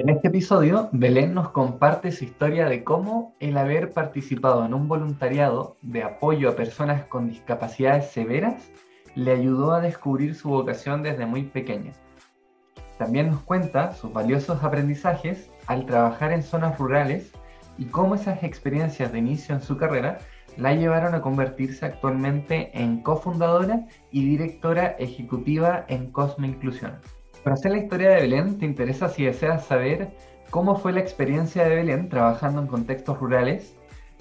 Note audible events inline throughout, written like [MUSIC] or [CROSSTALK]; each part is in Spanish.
En este episodio, Belén nos comparte su historia de cómo el haber participado en un voluntariado de apoyo a personas con discapacidades severas le ayudó a descubrir su vocación desde muy pequeña. También nos cuenta sus valiosos aprendizajes al trabajar en zonas rurales y cómo esas experiencias de inicio en su carrera la llevaron a convertirse actualmente en cofundadora y directora ejecutiva en Cosme Inclusión. Para hacer la historia de Belén, te interesa si deseas saber cómo fue la experiencia de Belén trabajando en contextos rurales,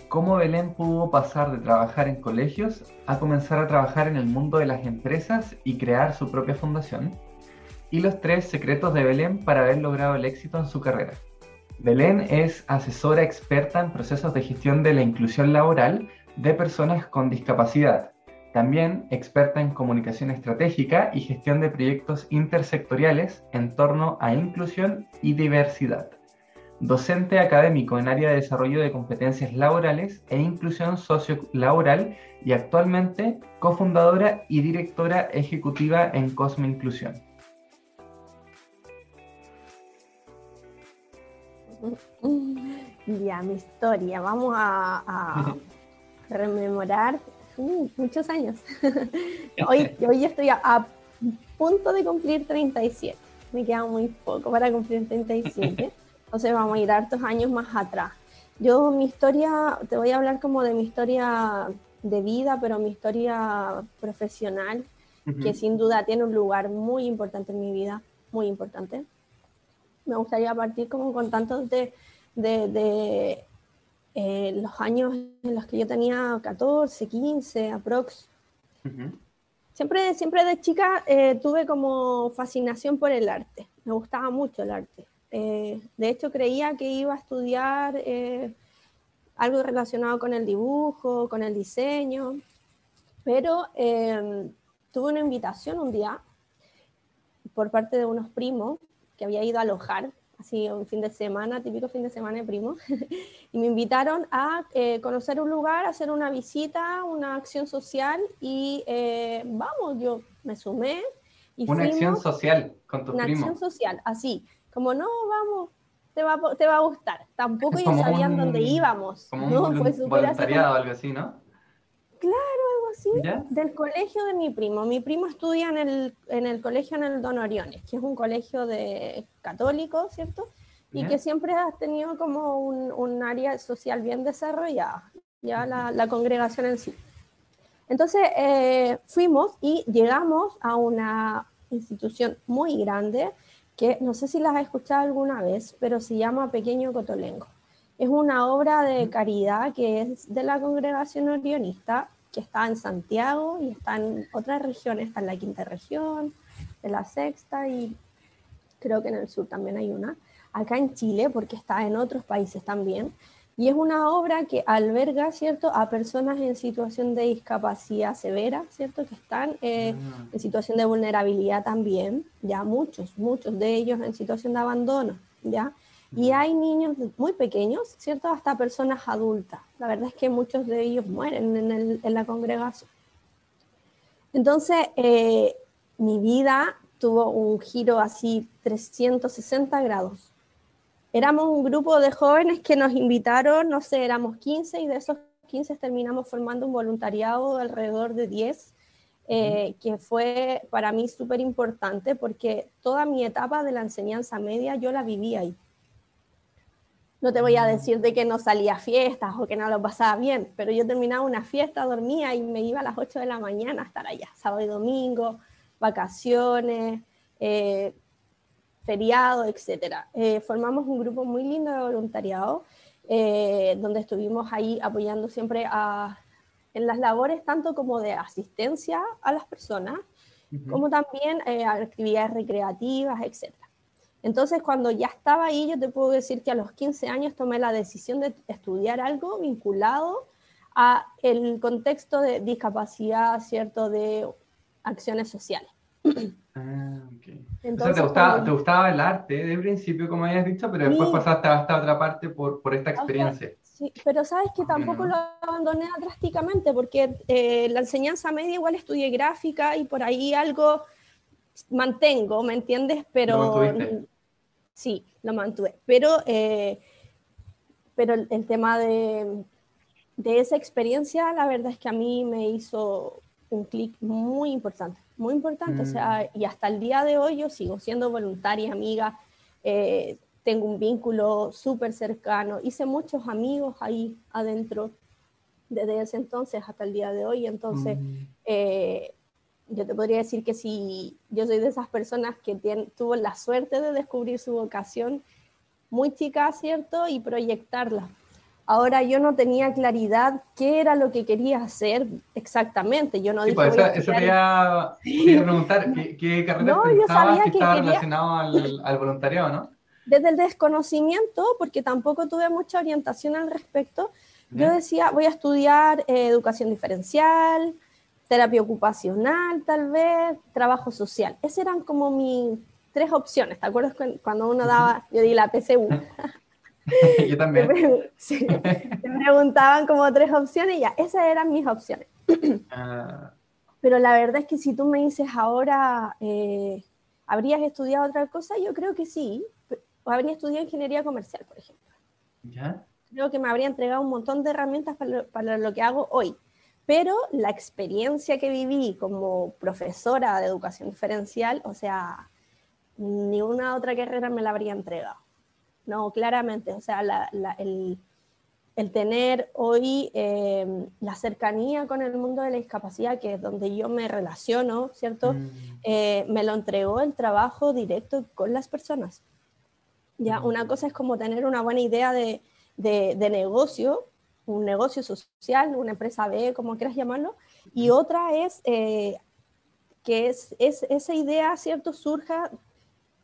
cómo Belén pudo pasar de trabajar en colegios a comenzar a trabajar en el mundo de las empresas y crear su propia fundación, y los tres secretos de Belén para haber logrado el éxito en su carrera. Belén es asesora experta en procesos de gestión de la inclusión laboral de personas con discapacidad también experta en comunicación estratégica y gestión de proyectos intersectoriales en torno a inclusión y diversidad. Docente académico en área de desarrollo de competencias laborales e inclusión sociolaboral y actualmente cofundadora y directora ejecutiva en Cosme Inclusión. Ya, mi historia. Vamos a, a [LAUGHS] rememorar muchos años. [LAUGHS] hoy, hoy estoy a, punto de cumplir 37. Me queda muy poco para cumplir 37. [LAUGHS] Entonces vamos a ir hartos años más atrás. Yo mi historia, te voy a hablar como de mi historia de vida, pero mi historia profesional, que sin duda tiene un lugar muy importante en mi vida, muy importante. Me gustaría partir como con tantos de, de eh, los años en los que yo tenía 14, 15, aprox. siempre, siempre de chica eh, tuve como fascinación por el arte. Me gustaba mucho el arte. Eh, de hecho, creía que iba a estudiar algo relacionado con el dibujo, con el diseño, pero em, tuve una invitación un día por parte de unos primos que había ido a alojar así un fin de semana, típico fin de semana de primo, [LAUGHS] y me invitaron a eh, conocer un lugar, hacer una visita, una acción social y eh, vamos, yo me sumé. Y una acción social con tu primo. Una acción social, así, como no, vamos, te va, te va a gustar. Tampoco ellos sabían dónde íbamos. Como ¿no? un voluntariado o algo así, ¿no? Claro, del colegio de mi primo. Mi primo estudia en el, en el colegio en el Don Oriones, que es un colegio de católico, ¿cierto? Y que siempre ha tenido como un, un área social bien desarrollada, ya la, la congregación en sí. Entonces eh, fuimos y llegamos a una institución muy grande que no sé si las has escuchado alguna vez, pero se llama Pequeño Cotolengo. Es una obra de caridad que es de la congregación orionista que está en Santiago y está en otras regiones, está en la quinta región, en la sexta y creo que en el sur también hay una. Acá en Chile, porque está en otros países también. Y es una obra que alberga, ¿cierto?, a personas en situación de discapacidad severa, ¿cierto?, que están eh, ah. en situación de vulnerabilidad también, ya muchos, muchos de ellos en situación de abandono, ¿ya? Y hay niños muy pequeños, ¿cierto? Hasta personas adultas. La verdad es que muchos de ellos mueren en, la congregación. Entonces, eh, mi vida tuvo un giro así 360 grados. Éramos un grupo de jóvenes que nos invitaron, no sé, éramos 15 y de esos 15 terminamos formando un voluntariado de alrededor de 10, eh, que fue para mí súper importante porque toda mi etapa de la enseñanza media yo la viví ahí. No te voy a decir de que no salía a fiestas o que no lo pasaba bien, pero yo terminaba una fiesta, dormía y me iba a las 8 de la mañana a estar allá, sábado y domingo, vacaciones, eh, feriado, etc. Eh, formamos un grupo muy lindo de voluntariado, eh, donde estuvimos ahí apoyando siempre en las labores tanto como de asistencia a las personas, como también actividades recreativas, etc. Entonces, cuando ya estaba ahí, yo te puedo decir que a los 15 años tomé la decisión de estudiar algo vinculado a el contexto de discapacidad, ¿cierto? De acciones sociales. Ah, okay. Entonces, ¿te gustaba, ¿te gustaba, el arte de principio, como habías dicho, pero después pasaste a esta otra parte por, por esta experiencia? sí, pero sabes que tampoco lo abandoné drásticamente, porque eh, la enseñanza media igual estudié gráfica y por ahí algo mantengo, ¿me entiendes? Pero Sí, lo mantuve. Pero, eh, pero el, tema de, de, esa experiencia, la verdad es que a mí me hizo un clic muy importante, muy importante. O sea, mm. y hasta el día de hoy yo sigo siendo voluntaria, amiga. Eh, tengo un vínculo súper cercano, hice muchos amigos ahí adentro desde ese entonces hasta el día de hoy, entonces mm. eh, yo te podría decir que si yo soy de esas personas que tuvo la suerte de descubrir su vocación muy chica, ¿cierto? Y proyectarla. Ahora yo no tenía claridad qué era lo que quería hacer exactamente. Yo no sí, pues eso, te iba a [LAUGHS] preguntar, ¿qué, qué carrera no, yo sabía que, estaba relacionado al, al voluntariado, no? desde el desconocimiento, porque tampoco tuve mucha orientación al respecto, yo decía, voy a estudiar eh, educación diferencial, terapia ocupacional, tal vez, trabajo social. Esas eran como mis tres opciones. ¿Te acuerdas cuando uno daba, yo di la PCU? [LAUGHS] yo también. [LAUGHS] me preguntaban como tres opciones y ya, esas eran mis opciones. Ah. Pero la verdad es que si tú me dices ahora, eh, ¿habrías estudiado otra cosa? Yo creo que sí, habría estudiado ingeniería comercial, por ejemplo. ¿Ya? Creo que me habría entregado un montón de herramientas para lo, que hago hoy. Pero la experiencia que viví como profesora de educación diferencial, o sea, ni una otra carrera me la habría entregado. No, claramente, o sea, el, tener hoy em, la cercanía con el mundo de la discapacidad, que es donde yo me relaciono, ¿cierto? Mm. Eh, me lo entregó el trabajo directo con las personas. Ya, una cosa es como tener una buena idea de, negocio, un negocio social, una empresa B, como quieras llamarlo, y otra es eh, que es, esa idea, ¿cierto?, surja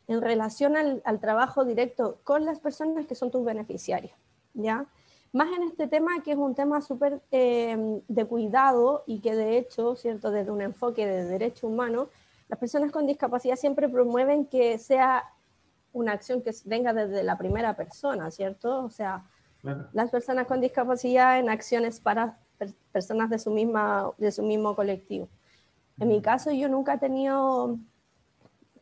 en relación al, trabajo directo con las personas que son tus beneficiarios, ¿ya? Más en este tema que es un tema súper eh, de cuidado y que de hecho, ¿cierto?, desde un enfoque de derecho humano, las personas con discapacidad siempre promueven que sea una acción que venga desde la primera persona, ¿cierto? O sea, las personas con discapacidad en acciones para personas de su, misma, de su mismo colectivo. En mi caso, yo nunca he tenido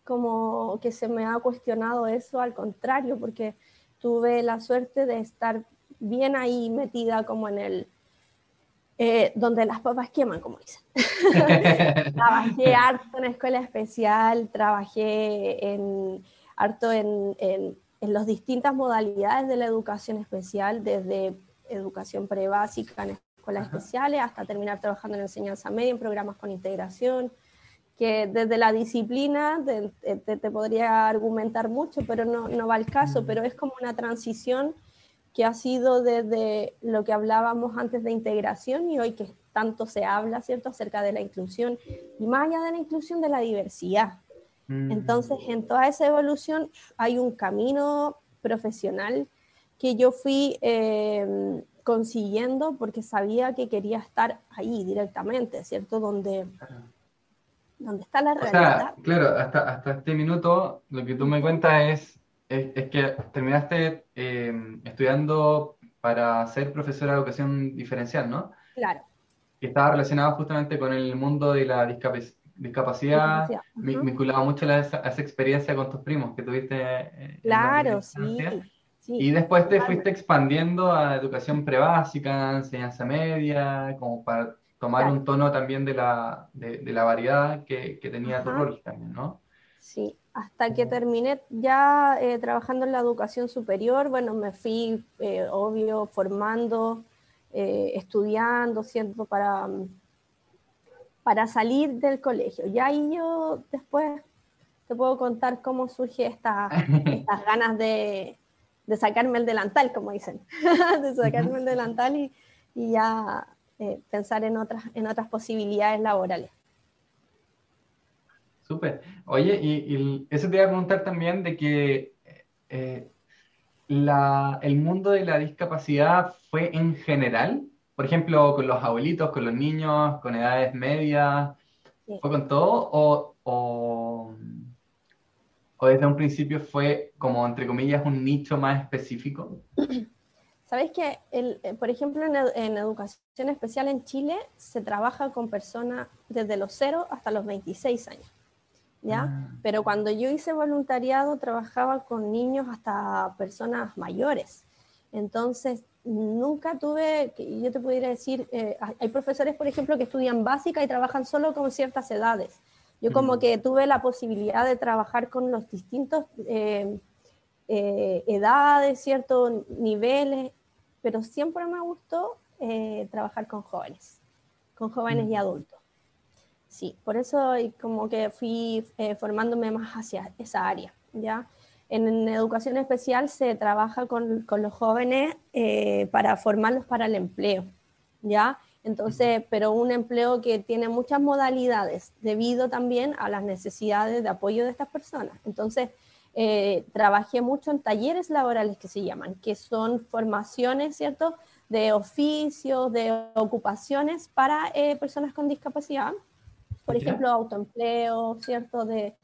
como que se me ha cuestionado eso, al contrario, porque tuve la suerte de estar bien ahí metida como en el, eh, donde las papas queman, como dicen. [LAUGHS] trabajé harto en escuela especial, trabajé en harto en, en, las distintas modalidades de la educación especial, desde educación prebásica en escuelas especiales hasta terminar trabajando en enseñanza media en programas con integración, que desde la disciplina te, te, podría argumentar mucho, pero no, no, va al caso, mm. pero es como una transición que ha sido desde lo que hablábamos antes de integración y hoy que tanto se habla, ¿cierto?, acerca de la inclusión y más allá de la inclusión de la diversidad, entonces, mm. en toda esa evolución hay un camino profesional que yo fui em, consiguiendo porque sabía que quería estar ahí directamente, ¿cierto? Donde, donde está la realidad. claro, hasta, hasta este minuto lo que tú me cuentas es, es, que terminaste em, estudiando para ser profesora de educación diferencial, ¿no? Claro. Que estaba relacionado justamente con el mundo de la discapacidad discapacidad, vinculado mucho a esa, experiencia con tus primos que tuviste. claro, sí, Y después te fuiste expandiendo a educación prebásica, enseñanza media, como para tomar un tono también de la, de, la variedad que, que tenía tu rol también, ¿no? Sí, hasta que terminé ya eh, trabajando en la educación superior, bueno, me fui, eh, obvio, formando, eh, estudiando, siendo para para salir del colegio. Y ahí yo después te puedo contar cómo surge esta, [LAUGHS] estas ganas de, sacarme el delantal, como dicen, [LAUGHS] de sacarme el delantal y, ya eh, pensar en otras, en otras posibilidades laborales. Súper. Oye, y, eso te iba a preguntar también de que eh, la, el mundo de la discapacidad fue en general por ejemplo, con los abuelitos, con los niños, con edades medias? ¿Fue con todo? ¿O, o, desde un principio fue como, entre comillas, un nicho más específico? [CLEARS THROAT] Sabes que, eh, por ejemplo, en, educación especial en Chile se trabaja con personas desde los 0 hasta los 26 años. ¿ya? Ah. Pero cuando yo hice voluntariado trabajaba con niños hasta personas mayores. Entonces, nunca tuve, yo te pudiera decir, eh, hay profesores, por ejemplo, que estudian básica y trabajan solo con ciertas edades. Yo como que tuve la posibilidad de trabajar con los distintos eh, eh, edades, ciertos niveles, pero siempre me gustó trabajar con jóvenes, con jóvenes y adultos. Sí, por eso como que fui formándome más hacia esa área, ¿ya? En educación especial se trabaja con, con los jóvenes eh, para formarlos para el empleo, ¿ya? Entonces, pero un empleo que tiene muchas modalidades debido también a las necesidades de apoyo de estas personas. Entonces, eh, trabajé mucho en talleres laborales que se llaman, que son formaciones, ¿cierto?, de oficios, de ocupaciones para eh, personas con discapacidad. Por ejemplo, autoempleo, ¿cierto?, de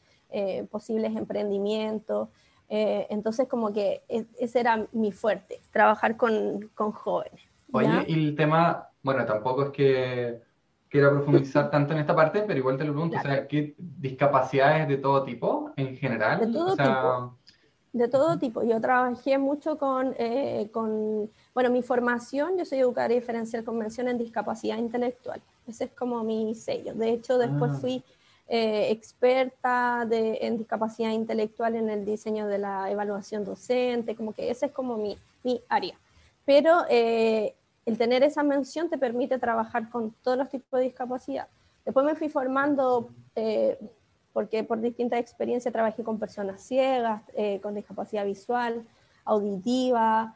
posibles emprendimientos. Eh, entonces, como que e, ese era mi fuerte, trabajar con, con jóvenes. Oye, y el tema, bueno, tampoco es que quiera profundizar [LAUGHS] tanto en esta parte, pero igual te lo pregunto, o sea, ¿qué discapacidades de todo tipo en general? De todo tipo. De todo tipo. Yo trabajé mucho con, eh, con, bueno, mi formación, yo soy educadora diferencial convención en discapacidad intelectual. Ese es como mi sello. De hecho, después ah. fui eh, experta de, en discapacidad intelectual en el diseño de la evaluación docente, como que ese es como mi, mi área. Pero eh, el tener esa mención te permite trabajar con todos los tipos de discapacidad. Después me fui formando, eh, porque por distintas experiencias trabajé con personas ciegas, con discapacidad visual, auditiva,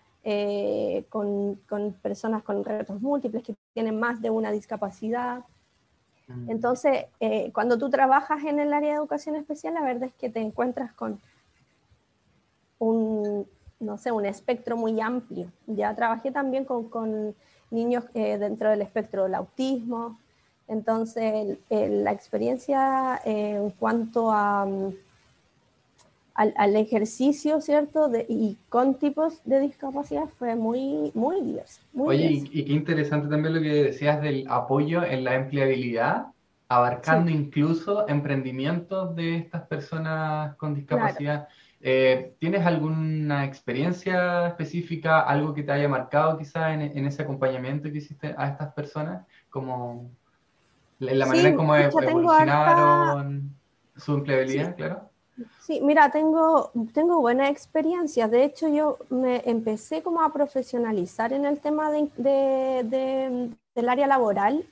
con, con, personas con retos múltiples que tienen más de una discapacidad. Entonces, eh, cuando tú trabajas en el área de educación especial, la verdad es que te encuentras con un, no sé, un espectro muy amplio. Ya trabajé también con, niños eh, dentro del espectro del autismo. Entonces, la experiencia eh, en cuanto a, mm, al, ejercicio, ¿cierto? y con tipos de discapacidad fue muy, muy diverso. Oye, Y, qué interesante también lo que decías del apoyo en la empleabilidad, abarcando incluso emprendimientos de estas personas con discapacidad. Eh, ¿Tienes alguna experiencia específica, algo que te haya marcado quizá en, ese acompañamiento que hiciste a estas personas? Como la manera en cómo evolucionaron su empleabilidad, claro. Sí, mira, tengo, tengo buena experiencia. De hecho, yo me empecé como a profesionalizar en el tema de, de, del área laboral,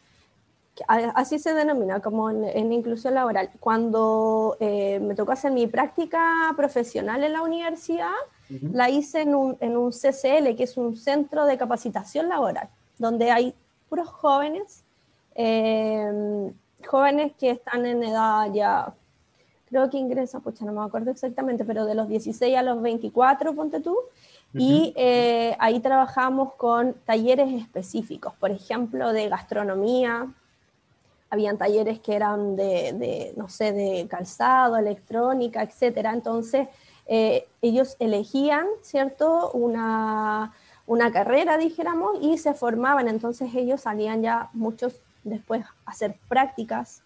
así se denomina, como en, inclusión laboral. Cuando eh, me tocó hacer mi práctica profesional en la universidad, la hice en un, en un CCL, que es un centro de capacitación laboral, donde hay puros jóvenes, eh, jóvenes que están en edad ya creo que ingresa, pues no me acuerdo exactamente, pero de los 16 a los 24, ponte tú, y eh, ahí trabajamos con talleres específicos, por ejemplo, de gastronomía, habían talleres que eran de, no sé, de calzado, electrónica, etcétera. Entonces, eh, ellos elegían, ¿cierto?, una, una carrera, dijéramos, y se formaban. Entonces, ellos salían ya muchos después a hacer prácticas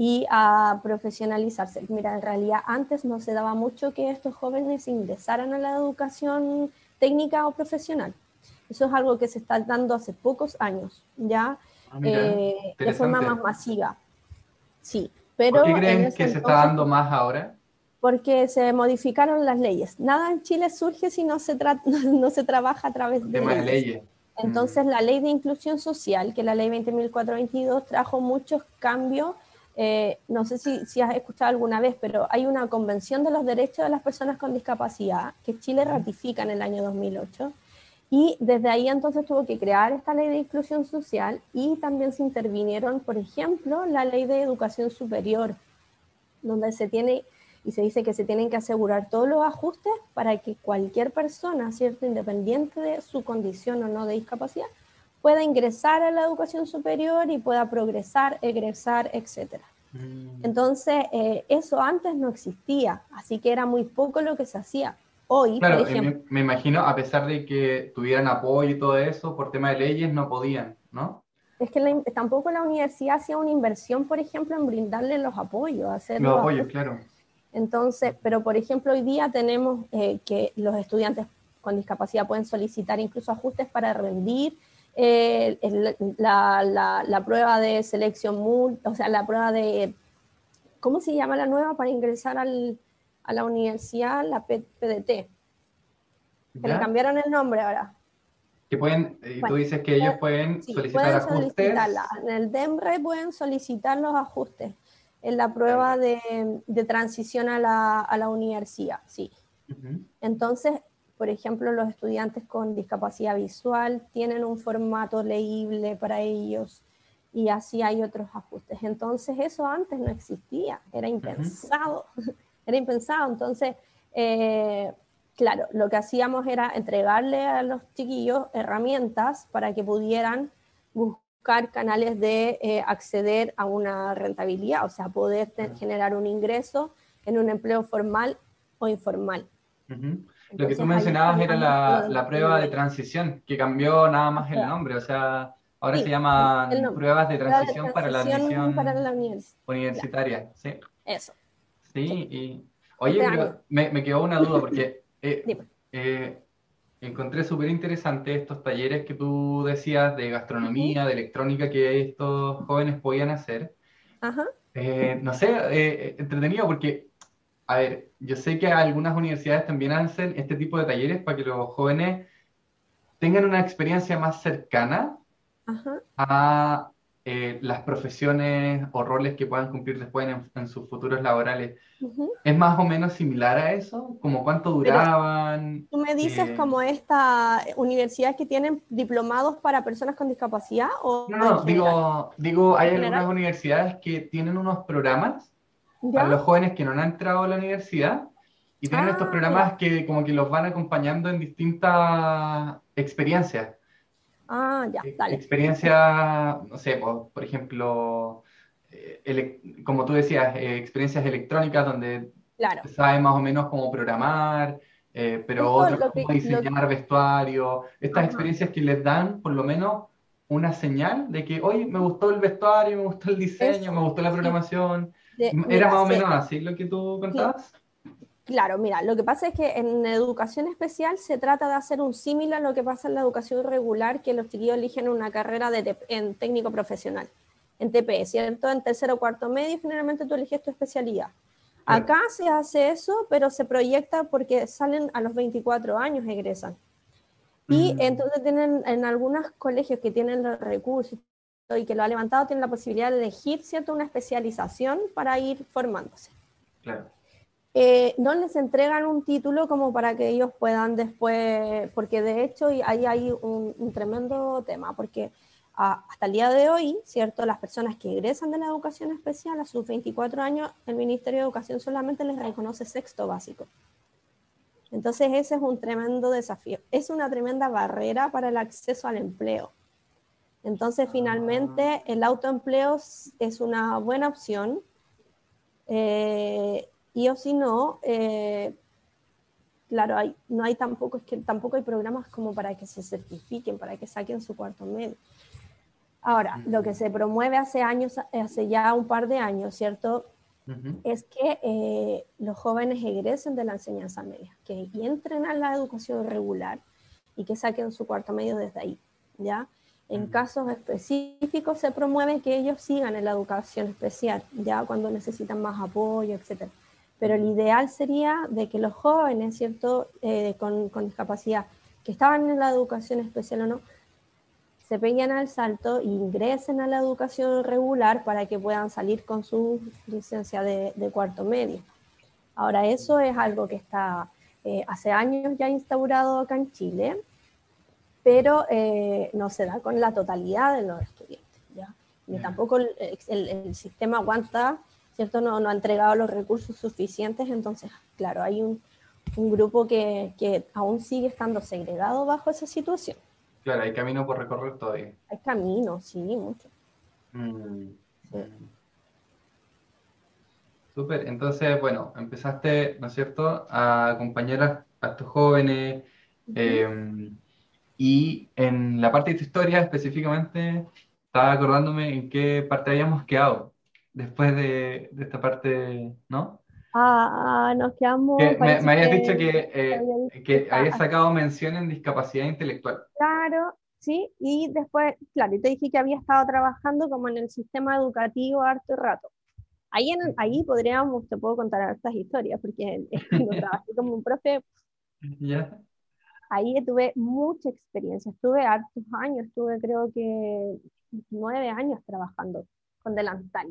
y a profesionalizarse. Mira, en realidad antes no se daba mucho que estos jóvenes ingresaran a la educación técnica o profesional. Eso es algo que se está dando hace pocos años, ya ah, eh, de forma más masiva. Sí, pero... ¿Por qué creen que se está dando más ahora? Porque se modificaron las leyes. Nada en Chile surge si no se, [LAUGHS] no se trabaja a través de leyes. leyes. Entonces, mm. la ley de inclusión social, que la ley 20.422, trajo muchos cambios eh, no sé si, has escuchado alguna vez, pero hay una Convención de los Derechos de las Personas con Discapacidad que Chile ratifica en el año 2008 y desde ahí entonces tuvo que crear esta ley de inclusión social y también se intervinieron, por ejemplo, la ley de educación superior, donde se tiene y se dice que se tienen que asegurar todos los ajustes para que cualquier persona, ¿cierto? independiente de su condición o no de discapacidad, pueda ingresar a la educación superior y pueda progresar, egresar, etc. Mm. Entonces, eh, eso antes no existía, así que era muy poco lo que se hacía. Hoy, por ejemplo, me, imagino, a pesar de que tuvieran apoyo y todo eso, por tema de leyes no podían, ¿no? es que tampoco la universidad hacía una inversión, por ejemplo, en brindarle los apoyos. Hacer los, apoyos, claro. Entonces, pero por ejemplo, hoy día tenemos eh, que los estudiantes con discapacidad pueden solicitar incluso ajustes para rendir eh, la, la, prueba de selección, o sea, la prueba de, ¿cómo se llama la nueva para ingresar al, a la universidad? La PDT. Que le cambiaron el nombre ahora. Que pueden, y tú dices que ellos pueden solicitar ajustes. En el DEMRE pueden solicitar los ajustes en la prueba de, de transición a la, a la, universidad, sí. Entonces, por ejemplo, los estudiantes con discapacidad visual tienen un formato leíble para ellos y así hay otros ajustes. Entonces, eso antes no existía, era impensado, [LAUGHS] era impensado. Entonces, eh, claro, lo que hacíamos era entregarle a los chiquillos herramientas para que pudieran buscar canales de eh, acceder a una rentabilidad, o sea, poder generar un ingreso en un empleo formal o informal. Lo que tú mencionabas era la, prueba de transición, que cambió nada más el nombre, o sea, ahora se llama pruebas de transición, para la admisión universitaria. ¿sí? Eso. Sí, y oye, pero me, me quedó una duda porque [LAUGHS] eh, eh, encontré súper interesante estos talleres que tú decías de gastronomía, de electrónica que estos jóvenes podían hacer. Eh, no sé, entretenido porque, a ver, yo sé que algunas universidades también hacen este tipo de talleres para que los jóvenes tengan una experiencia más cercana a eh, las profesiones o roles que puedan cumplir después en, sus futuros laborales. ¿Es más o menos similar a eso? ¿Como cuánto duraban? ¿Tú me dices eh, como esta universidad que tienen diplomados para personas con discapacidad? O no, no, digo, digo, hay algunas universidades que tienen unos programas para los jóvenes que no han entrado a la universidad y tienen estos ah, programas que como que los van acompañando en distintas experiencias. Ah, ya, dale. Experiencia, no sé, por, ejemplo, eh, como tú decías, eh, experiencias electrónicas donde se sabe más o menos cómo programar, eh, pero otros cómo diseñar vestuario. Estas experiencias que les dan, por lo menos, una señal de que, oye, me gustó el vestuario, me gustó el diseño, me gustó la programación. ¿Era más o menos así lo que tú contabas? Claro, mira, lo que pasa es que en educación especial se trata de hacer un símil a lo que pasa en la educación regular, que los chiquillos eligen una carrera de en técnico profesional, en TP, ¿cierto? En tercero o cuarto medio, generalmente tú eliges tu especialidad. Acá se hace eso, pero se proyecta porque salen a los 24 años, egresan. Y mm. entonces tienen, en algunos colegios que tienen los recursos y que lo ha levantado, tienen la posibilidad de elegir, ¿cierto? Una especialización para ir formándose. Claro. Eh, no les entregan un título como para que ellos puedan después, porque de hecho ahí hay un, tremendo tema, porque hasta el día de hoy, ¿cierto? Las personas que egresan de la educación especial a sus 24 años, el Ministerio de Educación solamente les reconoce sexto básico. Entonces ese es un tremendo desafío, es una tremenda barrera para el acceso al empleo. Entonces finalmente el autoempleo es una buena opción. Eh, y o si no, eh, claro, hay, no hay tampoco, es que tampoco hay programas como para que se certifiquen, para que saquen su cuarto medio. Ahora, lo que se promueve hace años, hace ya un par de años, ¿cierto? Es que eh, los jóvenes egresen de la enseñanza media, que entren a la educación regular y que saquen su cuarto medio desde ahí, ¿ya? En casos específicos se promueve que ellos sigan en la educación especial, ya cuando necesitan más apoyo, etcétera pero el ideal sería de que los jóvenes, ¿cierto?, eh, con, con, discapacidad, que estaban en la educación especial o no, se peguen al salto e ingresen a la educación regular para que puedan salir con su licencia de, de cuarto medio. Ahora, eso es algo que está eh, hace años ya instaurado acá en Chile, pero eh, no se da con la totalidad de los estudiantes. ¿ya? Ni tampoco el, el, el sistema aguanta ¿cierto? No, no ha entregado los recursos suficientes, entonces, claro, hay un, un grupo que, que, aún sigue estando segregado bajo esa situación. Claro, hay camino por recorrer todavía. Hay camino, sí, mucho. Mm, Súper, entonces, bueno, empezaste, ¿no es cierto?, a acompañar a, estos jóvenes. Em, y en la parte de tu historia específicamente, estaba acordándome en qué parte habíamos quedado después de, de esta parte, ¿no? Ah, nos quedamos. me, me, habías dicho que, eh, que habías sacado mención en discapacidad intelectual. Claro, sí, y después, claro, y te dije que había estado trabajando como en el sistema educativo harto rato. Ahí, en, ahí podríamos, te puedo contar estas historias, porque [LAUGHS] cuando trabajé como un profe, [LAUGHS] ¿Ya? Ahí tuve mucha experiencia, estuve hartos años, estuve creo que nueve años trabajando con delantal.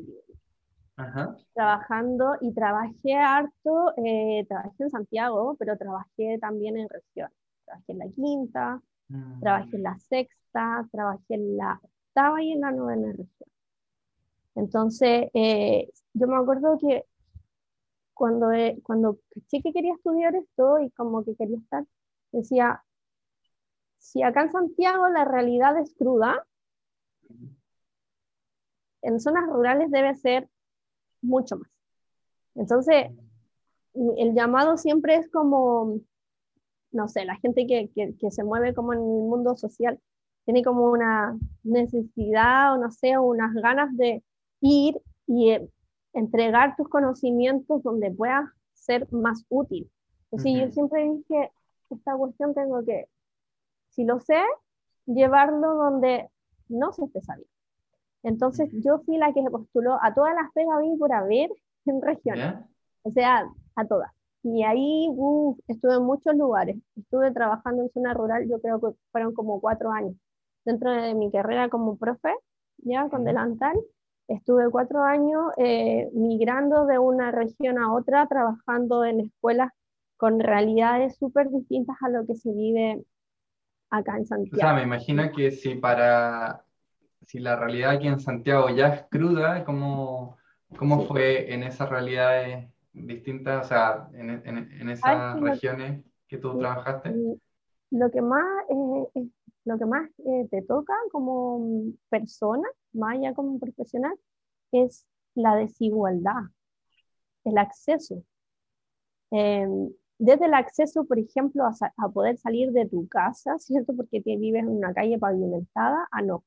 Trabajando y trabajé harto, eh, trabajé en Santiago, pero trabajé también en región. Trabajé en la quinta, mm. trabajé en la sexta, trabajé en la octava y en la novena región. Entonces, eh, yo me acuerdo que cuando, eh, cuando caché que quería estudiar esto y como que quería estar, decía, si acá en Santiago la realidad es cruda, en zonas rurales debe ser mucho más. Entonces, el llamado siempre es como, no sé, la gente que, que, se mueve como en el mundo social tiene como una necesidad o no sé, unas ganas de ir y eh, entregar tus conocimientos donde puedas ser más útil. Entonces, yo siempre dije, esta cuestión tengo que, si lo sé, llevarlo donde no se esté sabiendo. Entonces yo fui la que se postuló a todas las pegas por haber [LAUGHS] en regiones, o sea, a todas. Y ahí estuve en muchos lugares, estuve trabajando en zona rural, yo creo que fueron como cuatro años. Dentro de mi carrera como profe, ya con delantal, estuve cuatro años eh, migrando de una región a otra, trabajando en escuelas con realidades súper distintas a lo que se vive acá en Santiago. O sea, me imagino que si para si la realidad aquí en Santiago ya es cruda, ¿cómo, cómo fue en esas realidades distintas, o sea, en, en, esas regiones que tú trabajaste? Lo que más, eh, lo que más eh, te toca como persona, más allá como profesional, es la desigualdad, el acceso. Em, desde el acceso, por ejemplo, a, a, poder salir de tu casa, ¿cierto? Porque te vives en una calle pavimentada, a no.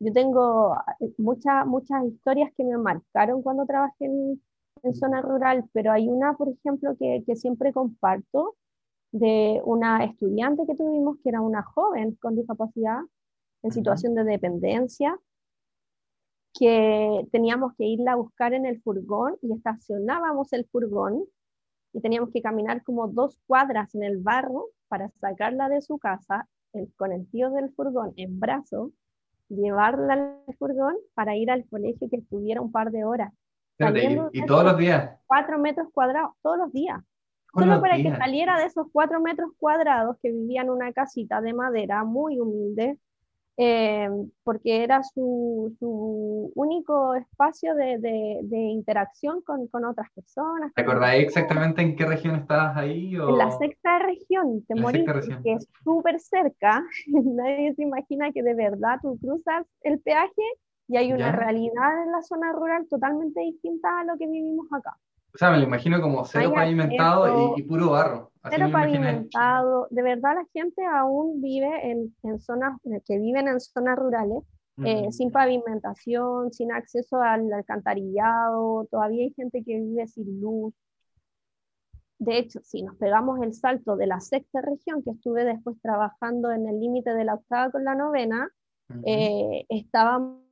Yo tengo eh, muchas muchas historias que me marcaron cuando trabajé en, zona rural, pero hay una, por ejemplo, que, que, siempre comparto de una estudiante que tuvimos que era una joven con discapacidad en situación de dependencia, que teníamos que irla a buscar en el furgón y estacionábamos el furgón y teníamos que caminar como dos cuadras en el barro para sacarla de su casa con el tío del furgón en brazos llevarla al furgón para ir al colegio que estuviera un par de horas. ¿Y, todos los días? Cuatro metros cuadrados, todos los días. Solo para que saliera de esos cuatro metros cuadrados que vivía en una casita de madera muy humilde, eh, porque era su, su único espacio de, de, interacción con, con, otras personas. ¿Te acordáis exactamente en qué región estabas ahí? En la sexta región, te morís, que es súper cerca. [LAUGHS] Nadie se imagina que de verdad tú cruzas el peaje y hay una realidad en la zona rural totalmente distinta a lo que vivimos acá. O sea, me lo imagino como cero pavimentado y, puro barro. cero pavimentado. De verdad, la gente aún vive en, en zonas, eh, que viven en zonas rurales, eh, sin pavimentación, sin acceso al alcantarillado. Todavía hay gente que vive sin luz. De hecho, si nos pegamos el salto de la sexta región, que estuve después trabajando en el límite de la octava con la novena, eh, estábamos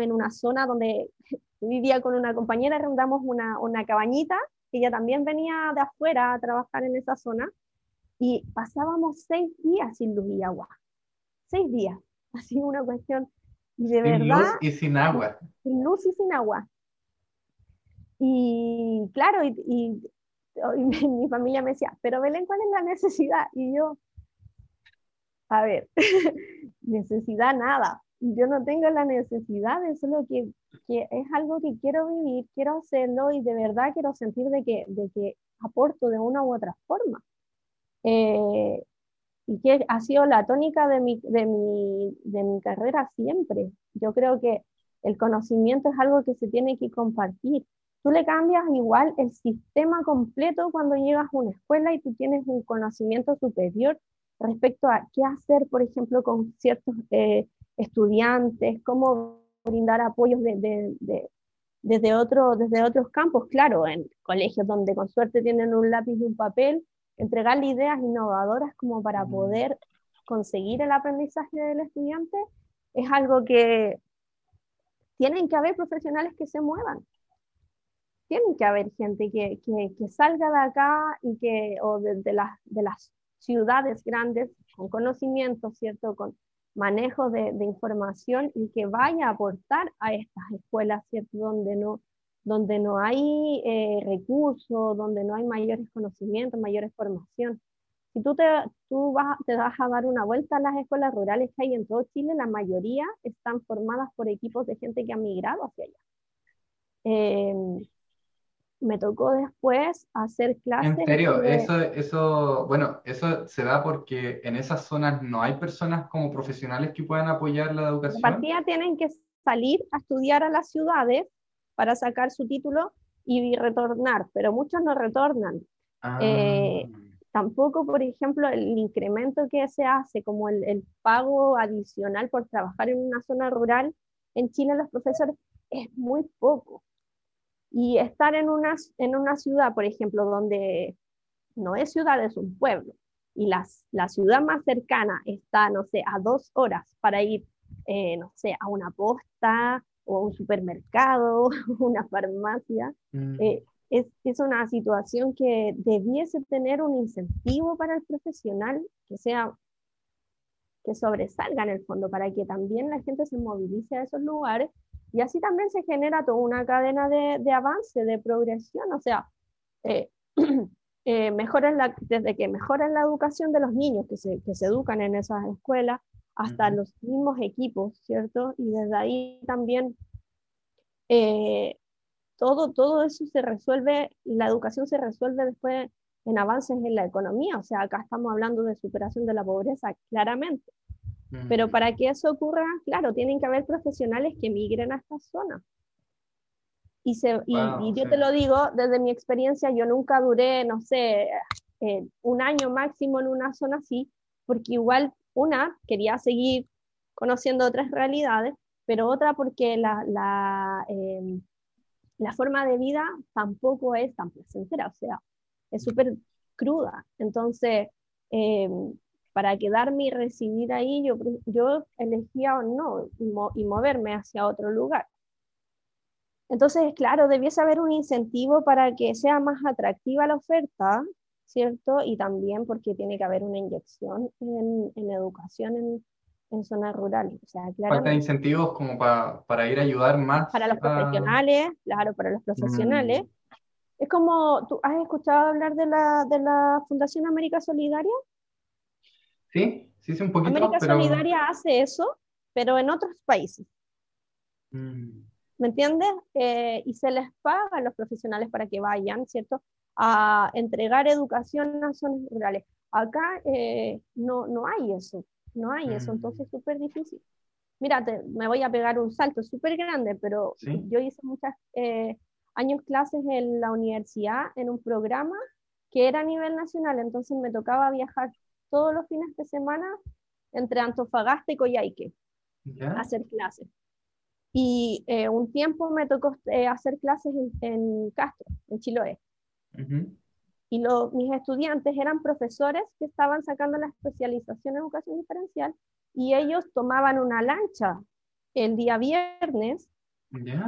en una zona donde vivía con una compañera, arrendamos una, una cabañita, ella también venía de afuera a trabajar en esa zona, y pasábamos seis días sin luz y agua. Seis días. [LAUGHS] Así una cuestión. Y de sin verdad. Luz y sin agua. Sin luz y sin agua. Y claro, y, y, [LAUGHS] mi, familia me decía, pero Belén, ¿cuál es la necesidad? Y yo, a ver, [LAUGHS] necesidad nada. Yo no tengo la necesidad, es lo que que es algo que quiero vivir, quiero hacerlo y de verdad quiero sentir de que, de que aporto de una u otra forma. Eh, y que ha sido la tónica de mi, de, mi, de mi carrera siempre. Yo creo que el conocimiento es algo que se tiene que compartir. Tú le cambias igual el sistema completo cuando llegas a una escuela y tú tienes un conocimiento superior respecto a qué hacer, por ejemplo, con ciertos eh, estudiantes, cómo brindar apoyos de, desde, otro, desde otros campos, claro, en colegios donde con suerte tienen un lápiz y un papel, entregarle ideas innovadoras como para poder conseguir el aprendizaje del estudiante, es algo que tienen que haber profesionales que se muevan. Tienen que haber gente que, que, salga de acá y que, o de, las, de las ciudades grandes con conocimiento, ¿cierto? Con manejo de, información y que vaya a aportar a estas escuelas, ¿cierto? Donde no, donde no hay eh, recursos, donde no hay mayores conocimientos, mayores formación. Si tú, te, tú vas, te vas a dar una vuelta a las escuelas rurales que hay en todo Chile, la mayoría están formadas por equipos de gente que ha migrado hacia allá. Em, me tocó después hacer clases. En serio, eso, eso, bueno, eso se da porque en esas zonas no hay personas como profesionales que puedan apoyar la educación. La partida tienen que salir a estudiar a las ciudades para sacar su título y retornar, pero muchos no retornan. Ah. Eh, tampoco, por ejemplo, el incremento que se hace, como el, el, pago adicional por trabajar en una zona rural, en Chile los profesores es muy poco. Y estar en una, en una ciudad, por ejemplo, donde no es ciudad, es un pueblo, y las, la ciudad más cercana está, no sé, a dos horas para ir, eh, no sé, a una posta o a un supermercado, [LAUGHS] una farmacia, mm. eh, es, es, una situación que debiese tener un incentivo para el profesional que sea que sobresalga en el fondo para que también la gente se movilice a esos lugares y así también se genera toda una cadena de, de avance, de progresión, o sea, eh, [CLEARS THROAT] eh, la, desde que mejoran la educación de los niños que se, que se educan en esas escuelas, hasta los mismos equipos, ¿cierto? Y desde ahí también eh, todo, todo eso se resuelve, la educación se resuelve después en avances en la economía, o sea, acá estamos hablando de superación de la pobreza, claramente. Pero para que eso ocurra, claro, tienen que haber profesionales que migren a esta zona. Y, se, y, yo te lo digo, desde mi experiencia, yo nunca duré, no sé, eh, un año máximo en una zona así, porque igual una quería seguir conociendo otras realidades, pero otra porque la, la, em, la forma de vida tampoco es tan placentera, o sea, es súper cruda. Entonces, eh, para quedarme y recibir ahí, yo, yo elegía o no y, moverme hacia otro lugar. Entonces, claro, debiese haber un incentivo para que sea más atractiva la oferta, ¿cierto? Y también porque tiene que haber una inyección en, en educación en, en, zonas rurales. O sea, Falta incentivos como para, para, ir a ayudar más. Para los profesionales, claro, para los profesionales. Mm. Es como, ¿tú has escuchado hablar de la, de la Fundación América Solidaria? Sí, sí, sí, un poquito. América Solidaria hace eso, pero en otros países. Mm. ¿Me entiendes? Eh, y se les paga a los profesionales para que vayan, ¿cierto? A entregar educación a zonas rurales. Acá eh, no, no hay eso, no hay eso, entonces es mm. súper difícil. Mira, me voy a pegar un salto súper grande, pero yo hice muchos eh, años clases en la universidad en un programa que era a nivel nacional, entonces me tocaba viajar todos los fines de semana entre Antofagasta y Coyhaique a hacer clases. Y eh, un tiempo me tocó eh, hacer clases en, Castro, en Chiloé. Y mis estudiantes eran profesores que estaban sacando la especialización en educación diferencial y ellos tomaban una lancha el día viernes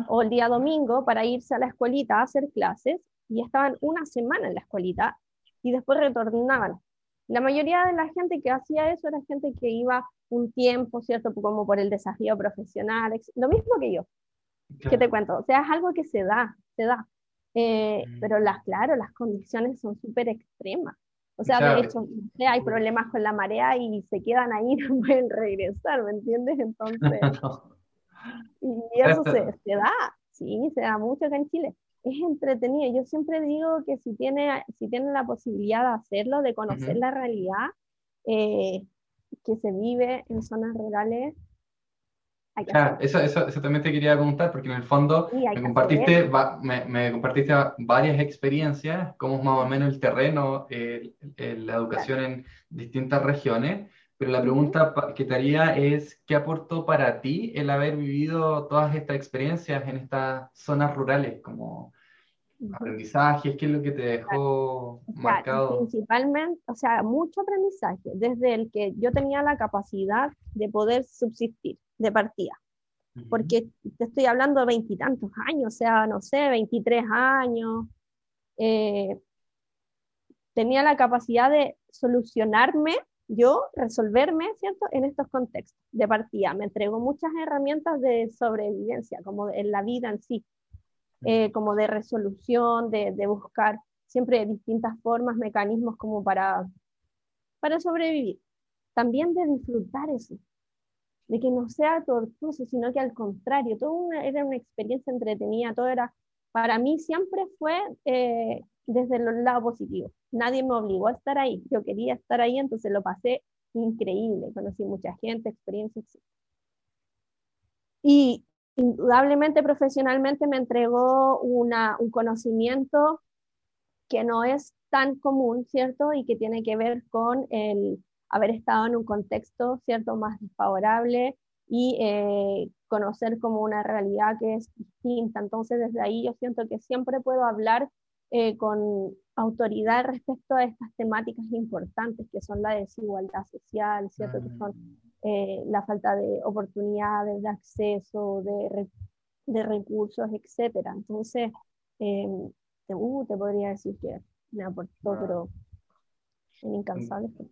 o el día domingo para irse a la escuelita a hacer clases y estaban una semana en la escuelita y después retornaban la mayoría de la gente que hacía eso era gente que iba un tiempo, ¿cierto? Como por el desafío profesional, lo mismo que yo. ¿Qué te cuento? O sea, es algo que se da, se da. Eh, mm. Pero las, claro, las condiciones son súper extremas. O sea, de hecho, hay problemas con la marea y se quedan ahí y [LAUGHS] no pueden regresar, ¿me entiendes? [LAUGHS] Entonces, y eso se, [LAUGHS] se, da, sí, se da mucho acá en Chile es entretenido. Yo siempre digo que si tiene, si tiene la posibilidad de hacerlo, de conocer la realidad eh, que se vive en zonas rurales. eso, eso, eso, también te quería preguntar, porque en el fondo me, compartiste, me, me, compartiste varias experiencias, cómo es más o menos el terreno, la educación en distintas regiones, pero la pregunta que te haría es, ¿qué aportó para ti el haber vivido todas estas experiencias en estas zonas rurales, como aprendizajes? ¿Qué es lo que te dejó marcado? Principalmente, o sea, mucho aprendizaje, desde el que yo tenía la capacidad de poder subsistir de partida. Porque te estoy hablando de veintitantos años, o sea, no sé, 23 años. Eh, tenía la capacidad de solucionarme, yo, resolverme, ¿cierto?, en estos contextos de partida. Me entregó muchas herramientas de sobrevivencia, como en la vida en sí, eh, como de resolución, de, de, buscar siempre distintas formas, mecanismos como para, para sobrevivir. También de disfrutar eso, de que no sea tortuoso, sino que al contrario, todo era una experiencia entretenida, todo era, para mí siempre fue eh, desde el lado positivo. Nadie me obligó a estar ahí, yo quería estar ahí, entonces lo pasé increíble, conocí mucha gente, experiencias. Y indudablemente profesionalmente me entregó una, un conocimiento que no es tan común, ¿cierto? Y que tiene que ver con el haber estado en un contexto, ¿cierto?, más desfavorable y eh, conocer como una realidad que es distinta. Entonces, desde ahí yo siento que siempre puedo hablar eh, con autoridad respecto a estas temáticas importantes que son la desigualdad social, ¿cierto? Que son mm. eh, la falta de oportunidades, de acceso, de, de recursos, etc. Entonces, em, te, uh, te, podría decir que me aportó, pero en incansables. O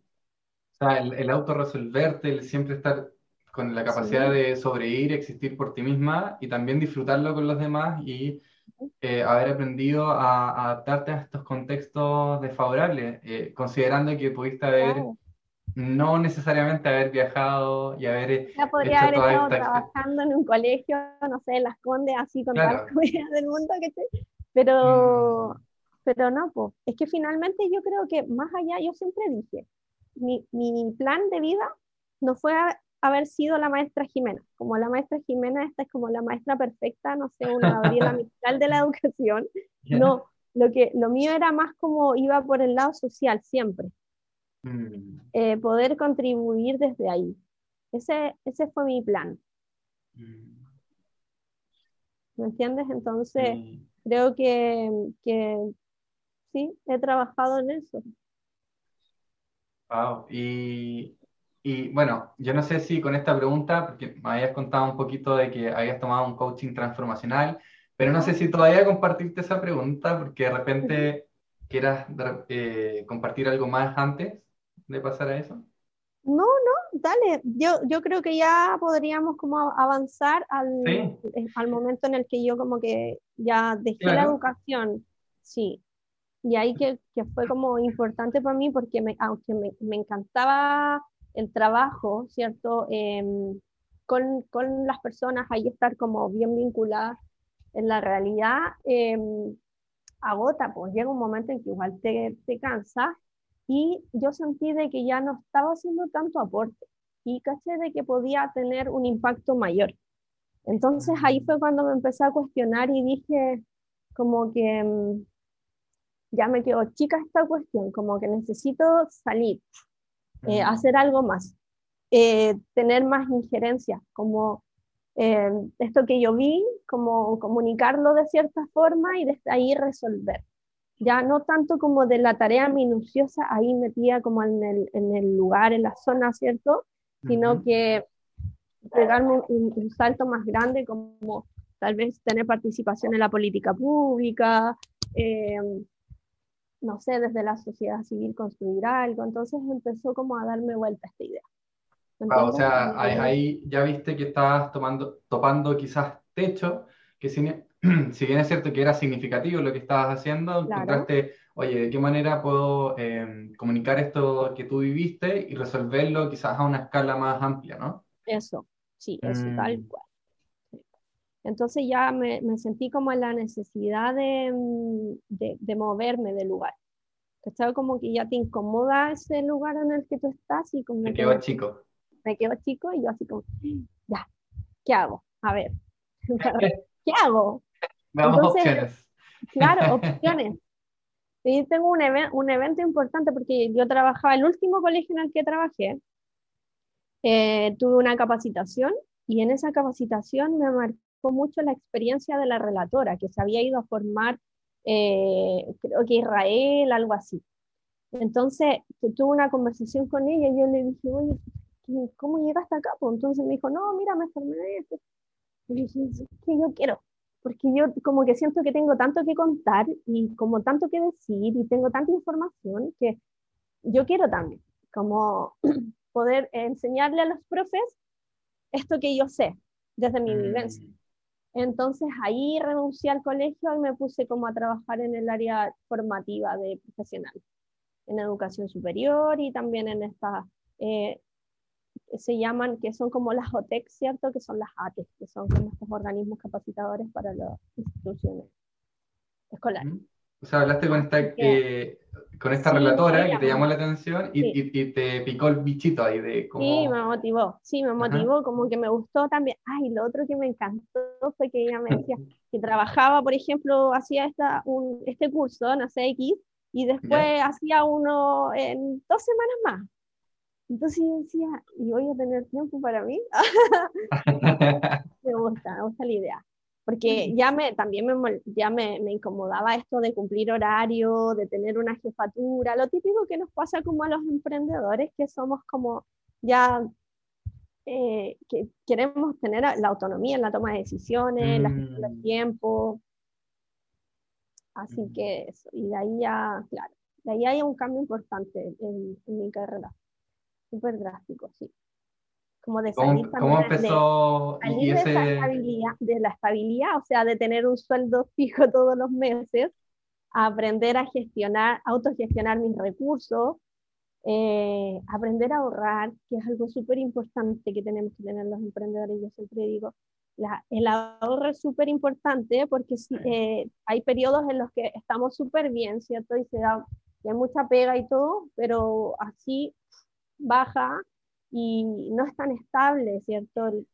sea, el, el autorresolverte, el siempre estar con la capacidad de sobrevivir, existir por ti misma y también disfrutarlo con los demás y eh, haber aprendido a, adaptarte a estos contextos desfavorables, eh, considerando que pudiste haber, no necesariamente haber viajado y haber... Ya podría haber estado trabajando en un colegio, no sé, en Las Condes, así con todas las [LAUGHS] comunidades del mundo, que pero, mm. pero no, pues, es que finalmente yo creo que más allá, yo siempre dije, mi, mi plan de vida no fue haber sido la maestra Jimena. Como la maestra Jimena, esta es como la maestra perfecta, no sé, una Gabriela [LAUGHS] Mistral de la educación. No, lo, que, lo mío era más como iba por el lado social siempre. Mm. Eh, poder contribuir desde ahí. Ese, ese fue mi plan. Mm. ¿Me entiendes? Entonces, creo que, que sí, he trabajado en eso. Wow. Y y bueno, yo no sé si con esta pregunta, porque me habías contado un poquito de que habías tomado un coaching transformacional, pero no sé si todavía compartirte esa pregunta, porque de repente quieras eh, compartir algo más antes de pasar a eso. No, no, dale. Yo, yo creo que ya podríamos como avanzar al, eh, al momento en el que yo como que ya dejé la educación. Sí. Y ahí que, que, fue como importante para mí porque me, aunque me, me encantaba el trabajo, ¿cierto? Em, con, con, las personas, ahí estar como bien vinculadas en la realidad, em, agota, pues llega un momento en que igual te, te cansa y yo sentí de que ya no estaba haciendo tanto aporte y caché de que podía tener un impacto mayor. Entonces ahí fue cuando me empecé a cuestionar y dije como que em, ya me quedo chica esta cuestión, como que necesito salir, eh, hacer algo más, eh, tener más injerencia, como eh, esto que yo vi, como comunicarlo de cierta forma y desde ahí resolver. Ya no tanto como de la tarea minuciosa ahí metía como en el, en el lugar, en la zona, ¿cierto? Sino que pegarme un, salto más grande como tal vez tener participación en la política pública, no sé, desde la sociedad civil construir algo. Entonces empezó como a darme vuelta esta idea. Ah, o sea, ahí, ya viste que estabas tomando, topando quizás techo, que si, [CLEARS THROAT] si, bien es cierto que era significativo lo que estabas haciendo, encontraste, oye, ¿de qué manera puedo em, comunicar esto que tú viviste y resolverlo quizás a una escala más amplia, ¿no? Eso, sí, eso, tal mm. cual. Entonces ya me, me, sentí como en la necesidad de, mm, de, de moverme del lugar. ¿Cachai? Como que ya te incomoda ese lugar en el que tú estás y como... Me quedo chico. Me quedo chico y yo así como, ya, ¿qué hago? A ver, [LAUGHS] ¿qué hago? [LAUGHS] Veamos opciones. Claro, [LAUGHS] opciones. Y tengo un, un evento importante porque yo trabajaba, el último colegio en el que trabajé, eh, tuve una capacitación y en esa capacitación me marcó mucho la experiencia de la relatora, que se había ido a formar, eh, creo que Israel, algo así. Entonces, tuve una conversación con ella y yo le dije, oye, ¿cómo llegaste acá? Pues entonces me dijo, no, mira, me formé de esto. Y yo dije, es que yo quiero, porque yo como que siento que tengo tanto que contar y como tanto que decir y tengo tanta información que yo quiero también, como [CLEARS THROAT] poder enseñarle a los profes esto que yo sé desde mi vivencia. Entonces ahí renuncié al colegio y me puse como a trabajar en el área formativa de profesional, en educación superior y también en estas, eh, se llaman, que son como las OTEC, ¿cierto? Que son las ATES, que son como estos organismos capacitadores para las instituciones escolares. O sea, hablaste con esta, eh, con esta relatora que te llamó la atención y, y, te picó el bichito ahí de como... Sí, me motivó, sí, me motivó, como que me gustó también. Ay, lo otro que me encantó fue que ella me decía que trabajaba, por ejemplo, hacía esta, un, este curso en ACX y después hacía uno en dos semanas más. Entonces yo decía, ¿y voy a tener tiempo para mí? [LAUGHS] [LAUGHS] me gusta, me gusta la idea porque ya me, también me, ya me, me, incomodaba esto de cumplir horario, de tener una jefatura, lo típico que nos pasa como a los emprendedores, que somos como ya, eh, que queremos tener la autonomía en la toma de decisiones, la gestión del mm. tiempo. Así mm. que eso, y de ahí ya, claro, de ahí hay un cambio importante en, en mi carrera, súper drástico, sí como de salir ¿Cómo, empezó de, estabilidad, de la estabilidad, o sea, de tener un sueldo [LAUGHS] fijo todos los meses, a aprender a gestionar, autogestionar mis recursos, eh, aprender a ahorrar, que es algo súper importante que tenemos que tener los emprendedores. Yo siempre digo, la, el ahorro es súper importante porque eh, hay periodos en los que estamos súper bien, ¿cierto? Y se da y hay mucha pega y todo, pero así baja y no es tan estable, ¿cierto? No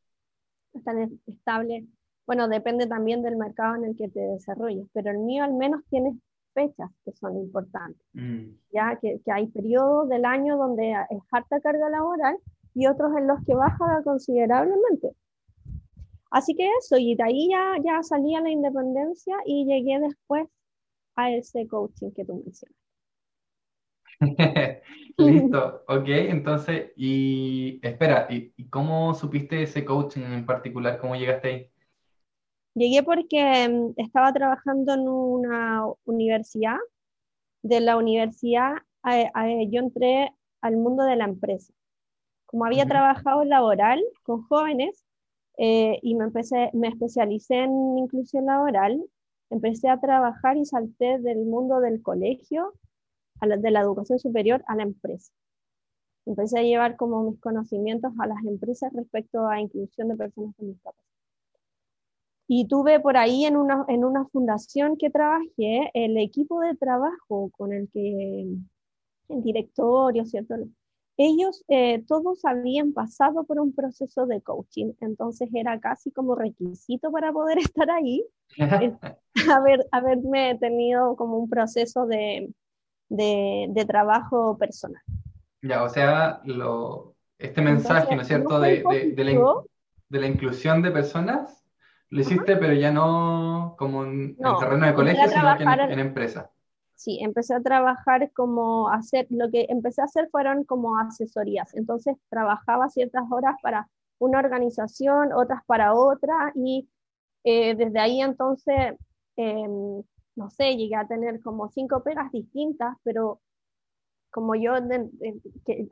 es tan estable. Bueno, depende también del mercado en el que te desarrolles, pero el mío al menos tiene fechas que son importantes, mm. ya que, que, hay periodos del año donde es harta carga laboral y otros en los que baja considerablemente. Así que eso, y de ahí ya, ya salí a la independencia y llegué después a ese coaching que tú mencionas. [LAUGHS] Listo, ok, entonces, y espera, ¿y, cómo supiste ese coaching en particular? ¿Cómo llegaste ahí? Llegué porque mm, estaba trabajando en una universidad. De la universidad yo entré al mundo de la empresa. Como había trabajado laboral con jóvenes eh, y me, empecé, me especialicé en inclusión laboral, empecé a trabajar y salté del mundo del colegio de la educación superior a la empresa. Empecé a llevar como mis conocimientos a las empresas respecto a inclusión de personas con discapacidad. Y tuve por ahí en una, en una fundación que trabajé el equipo de trabajo con el que, el directorio, ¿cierto? Ellos eh, todos habían pasado por un proceso de coaching, entonces era casi como requisito para poder [LAUGHS] estar ahí, [LAUGHS] haber, haberme tenido como un proceso de, de, trabajo personal. Ya, o sea, lo, este mensaje, ¿no es cierto?, de, de, la, inclusión de personas, lo hiciste, pero ya no como en el terreno de colegio, sino que en, empresa. Sí, empecé a trabajar como hacer, lo que empecé a hacer fueron como asesorías. Entonces trabajaba ciertas horas para una organización, otras para otra, y eh, desde ahí entonces em, no sé, llegué a tener como cinco pegas distintas, pero como yo,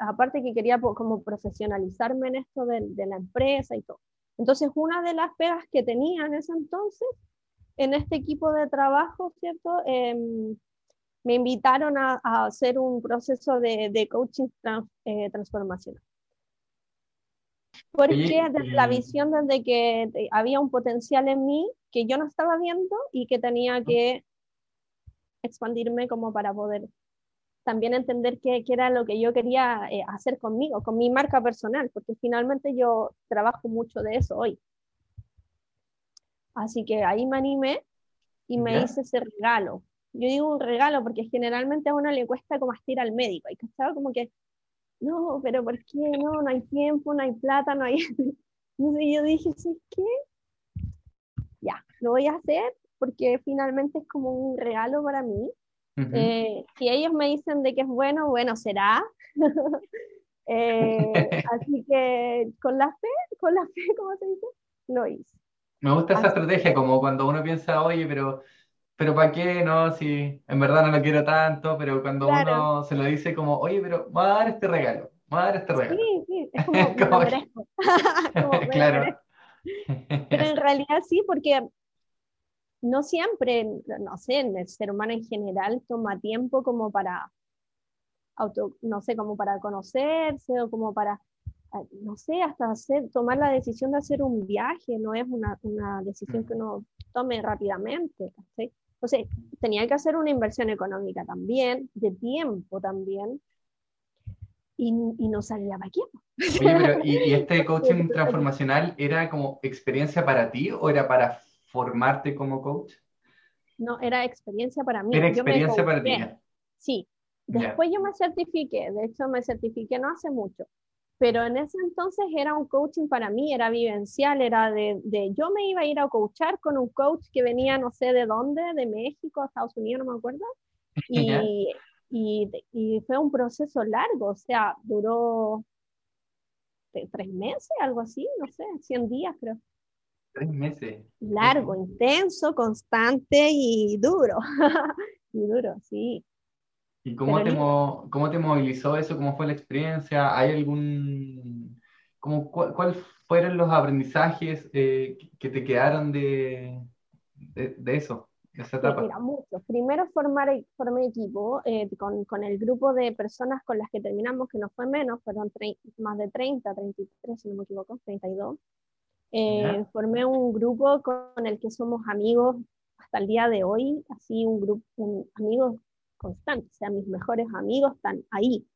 aparte que quería como profesionalizarme en esto de, la empresa y todo. Entonces, una de las pegas que tenía en ese entonces, en este equipo de trabajo, ¿cierto? Em, me invitaron a, hacer un proceso de, coaching eh, transformacional. Porque desde la visión desde que había un potencial en mí que yo no estaba viendo y que tenía que expandirme como para poder también entender qué, era lo que yo quería eh, hacer conmigo, con mi marca personal, porque finalmente yo trabajo mucho de eso hoy. Así que ahí me animé y me hice ese regalo. Yo digo un regalo porque generalmente a uno le cuesta como asistir al médico, y que estaba como que no, pero ¿por qué? No, no hay tiempo, no hay plata, no hay... [LAUGHS] Entonces yo dije, ¿sí qué? Ya, lo voy a hacer porque finalmente es como un regalo para mí. Eh, si ellos me dicen de que es bueno, bueno, será. [LAUGHS] Eh, [LAUGHS] así que con la fe, con la fe, ¿cómo se dice? Lo hice. Me gusta esa estrategia, como cuando uno piensa, oye, pero, pero ¿para qué? No, si en verdad no lo quiero tanto, pero cuando uno se lo dice como, oye, pero voy a dar este regalo, voy a dar este regalo. Sí, sí, es [LAUGHS] como, merezco. claro. Pero en realidad sí, porque no siempre, no sé, el ser humano en general toma tiempo como para auto, no sé, como para conocerse o como para, ah, no sé, hasta hacer, tomar la decisión de hacer un viaje, no es una, una decisión que uno tome rápidamente. ¿sí? Entonces, tenía que hacer una inversión económica también, de tiempo también, y, y no salía para quién. ¿y, [LAUGHS] este coaching transformacional era como experiencia para ti o era para formarte como coach? No, era experiencia para mí. Era experiencia para ti. Sí, Después yo me certifiqué, de hecho me certifiqué no hace mucho, pero en ese entonces era un coaching para mí, era vivencial, era de, de, yo me iba a ir a coachar con un coach que venía no sé de dónde, de México, Estados Unidos, no me acuerdo, [LAUGHS] y, y, y fue un proceso largo, o sea, duró tres meses, algo así, no sé, 100 días creo. Tres meses. Largo, intenso, constante y duro. [LAUGHS] y duro, sí. ¿Y cómo te, cómo te movilizó eso? ¿Cómo fue la experiencia? ¿Hay algún... Cómo, ¿Cuáles fueron los aprendizajes eh, que te quedaron de, de, eso, esa etapa? Mira, muchos. Primero formar, formé equipo eh, con, con, el grupo de personas con las que terminamos, que no fue menos, fueron más de 30, 33, si no me equivoco, 32. Eh, formé un grupo con el que somos amigos hasta el día de hoy, así un grupo, un, amigos constante, o sea, mis mejores amigos están ahí.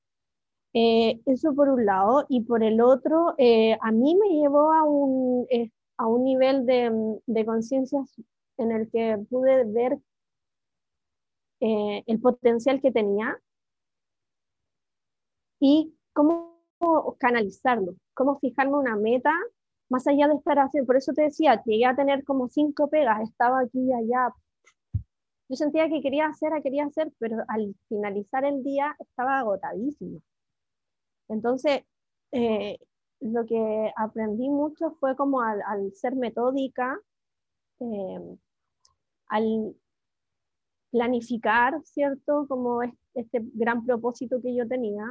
Eh, eso por un lado, y por el otro, eh, a mí me llevó a un, eh, a un nivel de, de conciencia en el que pude ver el potencial que tenía y cómo canalizarlo, cómo fijarme una meta más allá de estar haciendo, por eso te decía, llegué a tener como cinco pegas, estaba aquí y allá, yo sentía que quería hacer, quería hacer, pero al finalizar el día estaba agotadísimo. Entonces, eh, lo que aprendí mucho fue como al, ser metódica, eh, al planificar, ¿cierto? Como este gran propósito que yo tenía,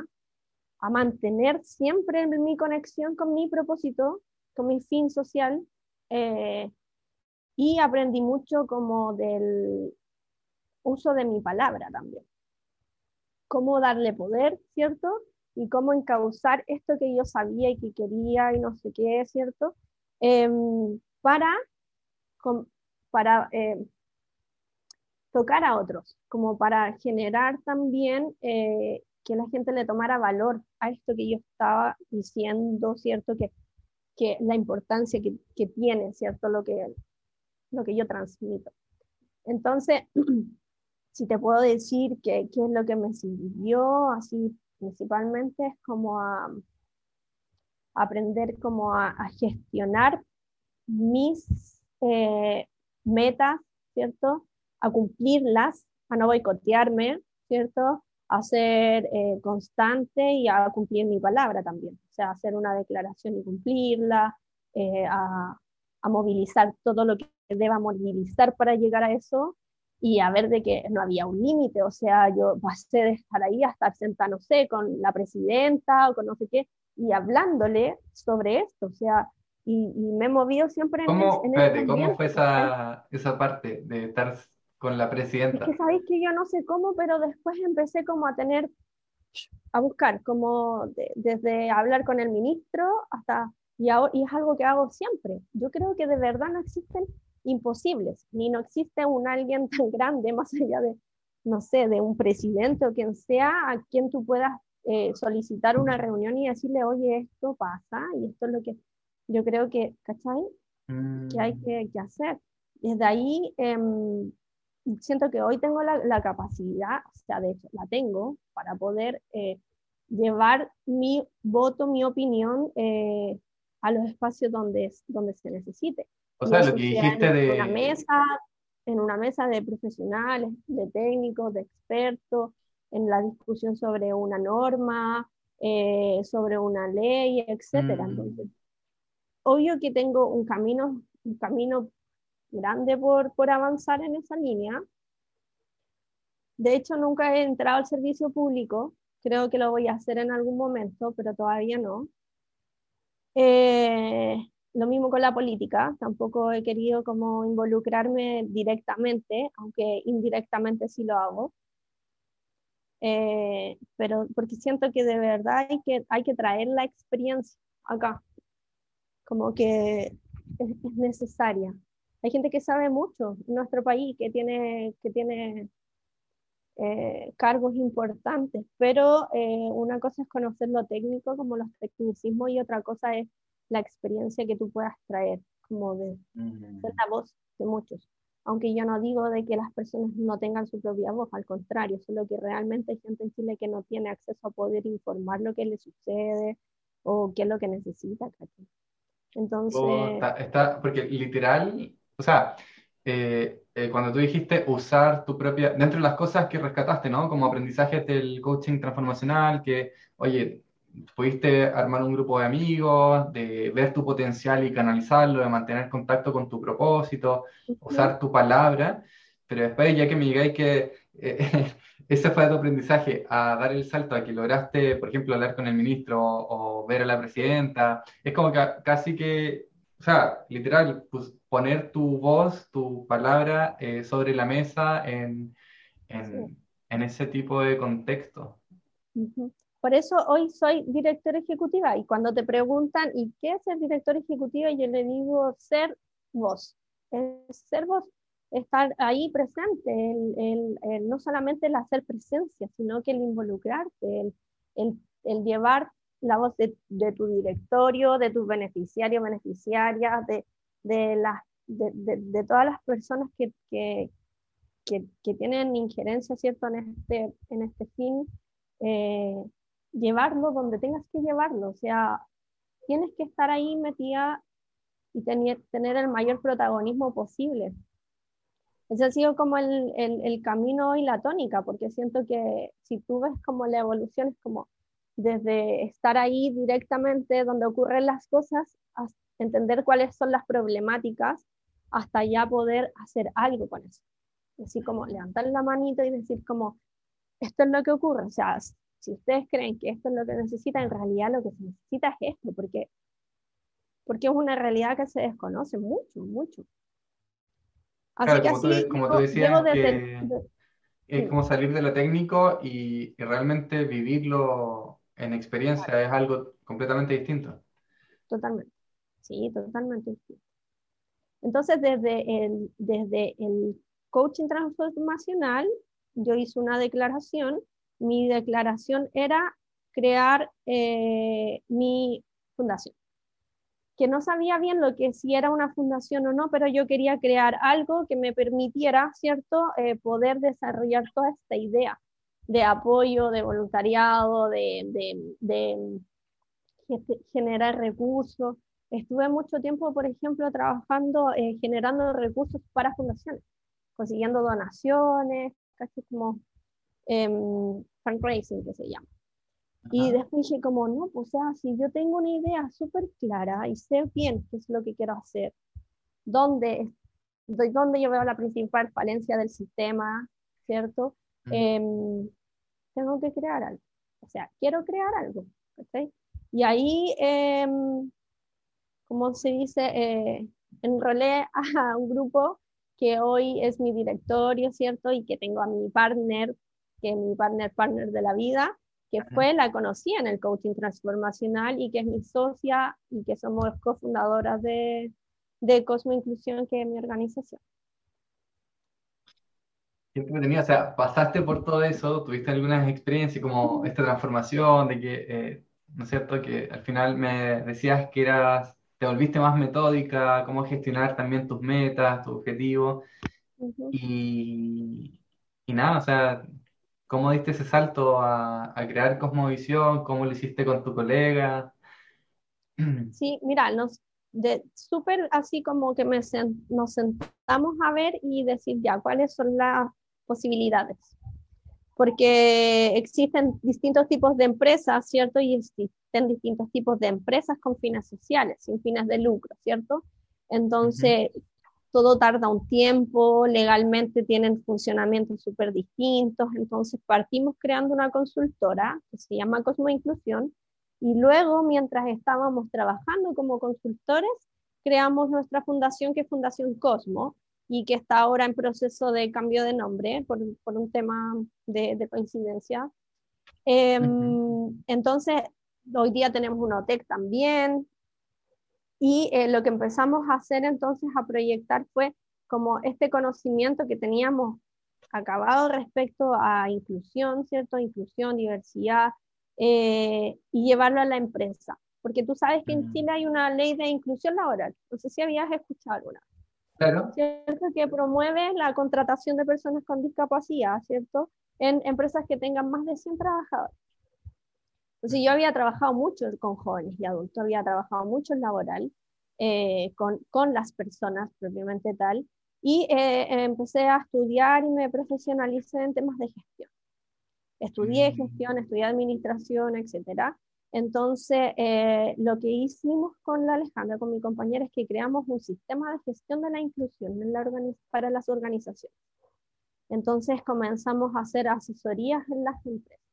a mantener siempre mi conexión con mi propósito, con mi fin social, eh, y aprendí mucho como del, uso de mi palabra también. Cómo darle poder, ¿cierto? Y cómo encauzar esto que yo sabía y que quería y no sé qué, ¿cierto? Em, para para em, tocar a otros, como para generar también eh, que la gente le tomara valor a esto que yo estaba diciendo, ¿cierto? Que, que la importancia que, que tiene, ¿cierto? Lo que, lo que yo transmito. Entonces, [CLEARS THROAT] si te puedo decir qué es lo que me sirvió, así principalmente es como a, aprender como a, gestionar mis eh, metas, ¿cierto? A cumplirlas, a no boicotearme, ¿cierto? A ser eh, constante y a cumplir mi palabra también. Sea, hacer una declaración y cumplirla, eh, a, a movilizar todo lo que deba movilizar para llegar a eso y a ver de que no había un límite, o sea, yo pasé de estar ahí a estar sentada, no sé, con la presidenta o con no sé qué, y hablándole sobre esto, o sea, y, me he movido siempre en, ¿Cómo, en ¿Cómo fue esa, esa parte de estar con la presidenta? Es que sabéis que yo no sé cómo, pero después empecé como a tener, a buscar, como desde hablar con el ministro hasta, y, y es algo que hago siempre. Yo creo que de verdad no existen imposibles, ni no existe un alguien [LAUGHS] tan grande más allá de, no sé, de un presidente o quien sea, a quien tú puedas eh, solicitar una reunión y decirle, oye, esto pasa y esto es lo que yo creo que, ¿cachai? Que hay mm. que, que hacer. Desde ahí, em, siento que hoy tengo la, la, capacidad, o sea, de hecho, la tengo para poder eh, llevar mi voto, mi opinión eh, a los espacios donde, donde se necesite. O sea, lo que dijiste de... Una mesa, en una mesa de profesionales, de técnicos, de expertos, en la discusión sobre una norma, eh, sobre una ley, etc. Mm. obvio que tengo un camino, un camino grande por, por avanzar en esa línea. De hecho, nunca he entrado al servicio público, creo que lo voy a hacer en algún momento, pero todavía no. Eh, lo mismo con la política, tampoco he querido como involucrarme directamente, aunque indirectamente sí lo hago. Eh, pero porque siento que de verdad hay que, hay que traer la experiencia acá, como que es, es necesaria. Hay gente que sabe mucho en nuestro país, que tiene, que tiene eh, cargos importantes, pero eh, una cosa es conocer lo técnico, como los tecnicismos, y otra cosa es la experiencia que tú puedas traer, como de, la voz de muchos. Aunque yo no digo de que las personas no tengan su propia voz, al contrario, solo que realmente hay gente en Chile que no tiene acceso a poder informar lo que le sucede o qué es lo que necesita. Entonces... está, porque literal, o sea, eh, eh, cuando tú dijiste usar tu propia, dentro de las cosas que rescataste, ¿no? Como aprendizaje del coaching transformacional, que, oye, pudiste armar un grupo de amigos, de ver tu potencial y canalizarlo, de mantener contacto con tu propósito, usar tu palabra, pero después ya que me digáis que eh, [LAUGHS] ese fue tu aprendizaje, a dar el salto a que lograste, por ejemplo, hablar con el ministro o, ver a la presidenta, es como que casi que, o sea, literal, pues poner tu voz, tu palabra eh, sobre la mesa en, en, en, ese tipo de contexto. Por eso hoy soy directora ejecutiva y cuando te preguntan, ¿y qué es ser directora ejecutiva? Yo le digo ser voz. Es ser voz, estar ahí presente, el, el, no solamente el hacer presencia, sino que el involucrarte, el, el llevar la voz de, tu directorio, de tus beneficiarios, beneficiarias, de, de, las, de, de, todas las personas que, que, que, tienen injerencia ¿cierto? En, este, en este fin, eh, llevarlo donde tengas que llevarlo. O sea, tienes que estar ahí metida y tener, tener el mayor protagonismo posible. Ese ha sido como el, el, el, camino y la tónica, porque siento que si tú ves como la evolución es como desde estar ahí directamente donde ocurren las cosas hasta entender cuáles son las problemáticas hasta ya poder hacer algo con eso. Así como levantar la manito y decir como, esto es lo que ocurre. O sea, si ustedes creen que esto es lo que necesitan, en realidad lo que se necesita es esto, porque, porque es una realidad que se desconoce mucho, mucho. Así que como, así, como tú decías, es como salir de lo técnico y, y realmente vivirlo en experiencia es algo completamente distinto. Totalmente. Sí, totalmente. Entonces, desde el, desde el coaching transformacional, yo hice una declaración. Mi declaración era crear eh, mi fundación. Que no sabía bien lo que si era una fundación o no, pero yo quería crear algo que me permitiera, ¿cierto?, eh, poder desarrollar toda esta idea de apoyo, de voluntariado, de, de, de generar recursos, Estuve mucho tiempo, por ejemplo, trabajando, eh, generando recursos para fundaciones, consiguiendo donaciones, casi como em, fundraising que se llama. Y después dije como, no, pues o sea, si yo tengo una idea súper clara y sé bien qué es lo que quiero hacer, dónde, dónde yo veo la principal falencia del sistema, ¿cierto? Em, tengo que crear algo. O sea, quiero crear algo. Y ahí em, como se dice, eh, enrolé a un grupo que hoy es mi directorio, ¿cierto? Y que tengo a mi partner, que es mi partner, partner de la vida, que fue, la conocí en el coaching transformacional y que es mi socia y que somos cofundadoras de, de Cosmo Inclusión, que es mi organización. Qué tenía, o sea, pasaste por todo eso, tuviste algunas experiencias como esta transformación, de que, eh, ¿no es cierto?, que al final me decías que eras te volviste más metódica, cómo gestionar también tus metas, tus objetivos. y, y, nada, o sea, ¿Cómo diste ese salto a, crear Cosmovisión? ¿Cómo lo hiciste con tu colega? [CLEARS THROAT] Sí, mira, nos, de súper así como que me nos sentamos a ver y decir ya cuáles son las posibilidades. Porque existen distintos tipos de empresas, ¿cierto? Y existen distintos tipos de empresas con fines sociales, sin fines de lucro, ¿cierto? Entonces, todo tarda un tiempo, legalmente tienen funcionamientos súper distintos, entonces partimos creando una consultora que se llama Cosmo Inclusión, y luego, mientras estábamos trabajando como consultores, creamos nuestra fundación, que es Fundación Cosmo, y que está ahora en proceso de cambio de nombre por, por un tema de, coincidencia. Em, entonces, hoy día tenemos una OTEC también, y eh, lo que empezamos a hacer entonces, a proyectar, fue como este conocimiento que teníamos acabado respecto a inclusión, ¿cierto? Inclusión, diversidad, eh, y llevarlo a la empresa. Porque tú sabes que en mm. Chile hay una ley de inclusión laboral. No sé si habías escuchado alguna. Claro. ¿Cierto? Que promueve la contratación de personas con discapacidad, ¿cierto? En empresas que tengan más de 100 trabajadores. Entonces yo había trabajado mucho con jóvenes y adultos, había trabajado mucho en laboral, eh, con, con, las personas propiamente tal, y eh, empecé a estudiar y me profesionalicé en temas de gestión. Estudié mm. gestión, estudié administración, etc. Entonces, eh, lo que hicimos con la Alejandra, con mi compañera, es que creamos un sistema de gestión de la inclusión en la para las organizaciones. Entonces, comenzamos a hacer asesorías en las empresas.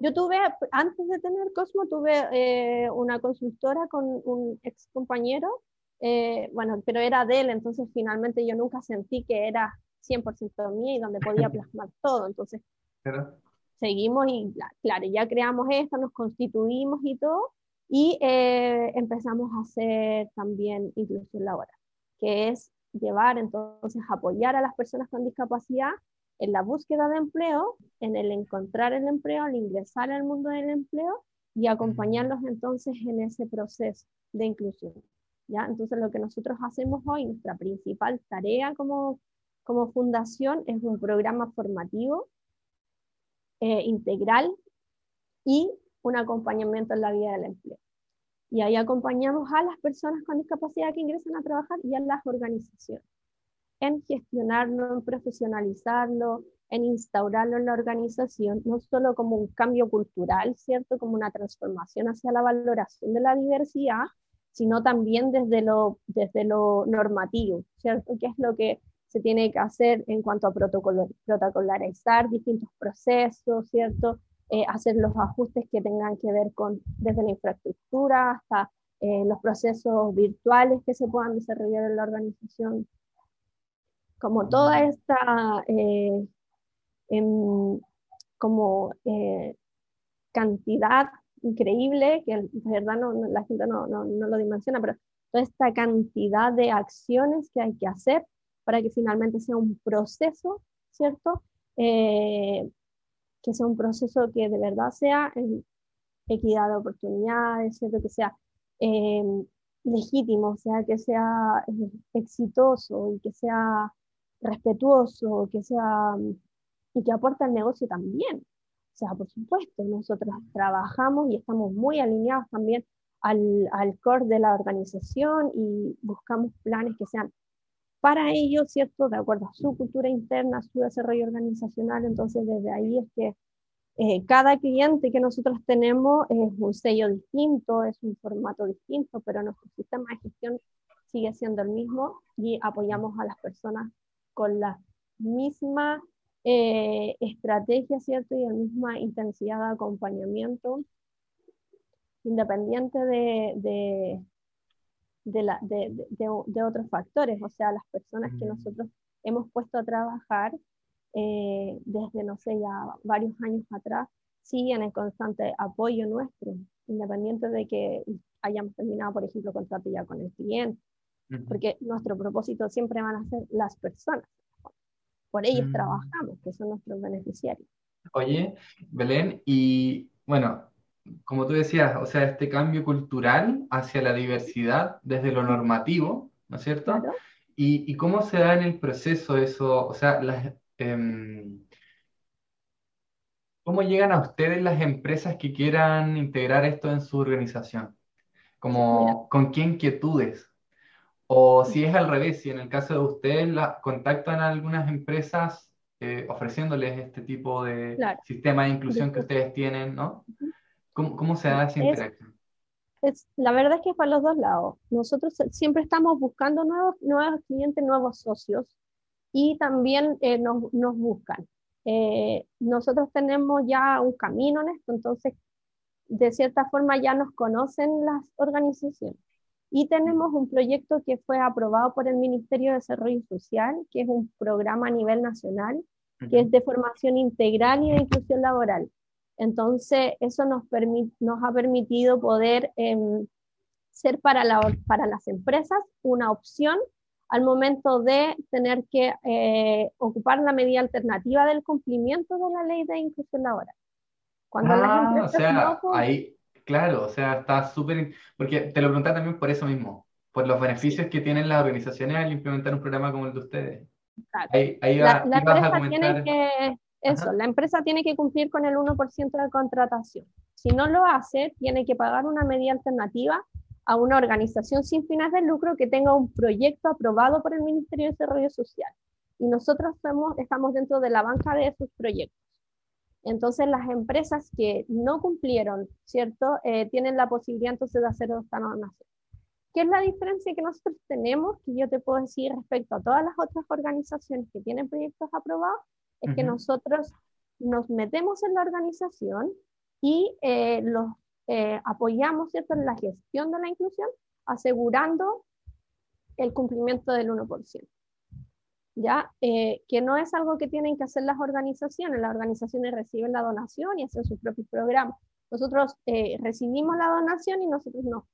Yo tuve, antes de tener Cosmo, tuve eh, una consultora con un ex compañero, eh, bueno, pero era de él, entonces finalmente yo nunca sentí que era 100% mía y donde podía [LAUGHS] plasmar todo. Entonces, seguimos y claro, ya creamos esto, nos constituimos y todo, y eh, empezamos a hacer también inclusión laboral, que es llevar entonces, apoyar a las personas con discapacidad en la búsqueda de empleo, en el encontrar el empleo, al ingresar al mundo del empleo y acompañarlos entonces en ese proceso de inclusión. ¿ya? Entonces lo que nosotros hacemos hoy, nuestra principal tarea como, como fundación es un programa formativo eh, integral y un acompañamiento en la vida del empleo. Y ahí acompañamos a las personas con discapacidad que ingresan a trabajar y a las organizaciones en gestionarlo, en profesionalizarlo, en instaurarlo en la organización, no solo como un cambio cultural, ¿cierto? Como una transformación hacia la valoración de la diversidad, sino también desde lo, desde lo normativo, ¿cierto? ¿Qué es lo que se tiene que hacer en cuanto a protocolarizar distintos procesos, ¿cierto? Eh, hacer los ajustes que tengan que ver con desde la infraestructura hasta eh, los procesos virtuales que se puedan desarrollar en la organización. Como toda esta eh, em, como cantidad increíble, que de verdad no, la gente no, no, no lo dimensiona, pero toda esta cantidad de acciones que hay que hacer para que finalmente sea un proceso, ¿cierto? Eh, que sea un proceso que de verdad sea equidad de oportunidades, ¿cierto? Que sea em, legítimo, o sea, que sea eh, exitoso y que sea respetuoso, que sea y que aporte al negocio también. O sea, por supuesto, nosotros trabajamos y estamos muy alineados también al, al core de la organización y buscamos planes que sean para ellos, ¿cierto? De acuerdo a su cultura interna, su desarrollo organizacional. Entonces, desde ahí es que eh, cada cliente que nosotros tenemos es un sello distinto, es un formato distinto, pero nuestro sistema de gestión sigue siendo el mismo y apoyamos a las personas con la misma eh, estrategia, ¿cierto? Y la misma intensidad de acompañamiento, independiente de, de, la, de, de, otros factores, o sea, las personas que nosotros hemos puesto a trabajar eh, desde, no sé, ya varios años atrás, siguen en constante apoyo nuestro, independiente de que hayamos terminado, por ejemplo, contrato ya con el cliente, porque nuestro propósito siempre van a ser las personas. Por ellos mm. trabajamos, que son nuestros beneficiarios. Oye, Belén, y bueno, como tú decías, o sea, este cambio cultural hacia la diversidad desde lo normativo, ¿no es cierto? Y, cómo se da en el proceso eso, o sea, las, em, ¿Cómo llegan a ustedes las empresas que quieran integrar esto en su organización? Como, ¿Con qué inquietudes? O si es al revés, si en el caso de ustedes la, contactan a algunas empresas eh, ofreciéndoles este tipo de sistema de inclusión que ustedes tienen, ¿no? ¿Cómo, cómo se da esa interacción? Es, la verdad es que es para los dos lados. Nosotros siempre estamos buscando nuevos, nuevos clientes, nuevos socios y también eh, nos, nos, buscan. Eh, nosotros tenemos ya un camino en esto, entonces de cierta forma ya nos conocen las organizaciones. Y tenemos un proyecto que fue aprobado por el Ministerio de Desarrollo Social, que es un programa a nivel nacional, que es de formación integral y de inclusión laboral. Entonces, eso nos, nos ha permitido poder em, ser para, la, para las empresas una opción al momento de tener que eh, ocupar la medida alternativa del cumplimiento de la ley de inclusión laboral. Cuando ah, o sea, ahí, claro, o sea, está súper, porque te lo pregunté también por eso mismo, por los beneficios que tienen las organizaciones al implementar un programa como el de ustedes. Ahí, ahí va, la, empresa tiene que, eso, la empresa tiene que cumplir con el 1% de contratación. Si no lo hace, tiene que pagar una medida alternativa a una organización sin fines de lucro que tenga un proyecto aprobado por el Ministerio de Desarrollo Social. Y nosotros somos, estamos dentro de la banca de esos proyectos. Entonces, las empresas que no cumplieron, ¿cierto? Eh, tienen la posibilidad entonces de hacer esta normación. ¿Qué es la diferencia que nosotros tenemos, que yo te puedo decir respecto a todas las otras organizaciones que tienen proyectos aprobados? Es que nosotros nos metemos en la organización y eh, los eh, apoyamos ¿cierto? en la gestión de la inclusión, asegurando el cumplimiento del 1%. ¿Ya? Eh, que no es algo que tienen que hacer las organizaciones, las organizaciones reciben la donación y hacen sus propios programas. Nosotros eh, recibimos la donación y nosotros nos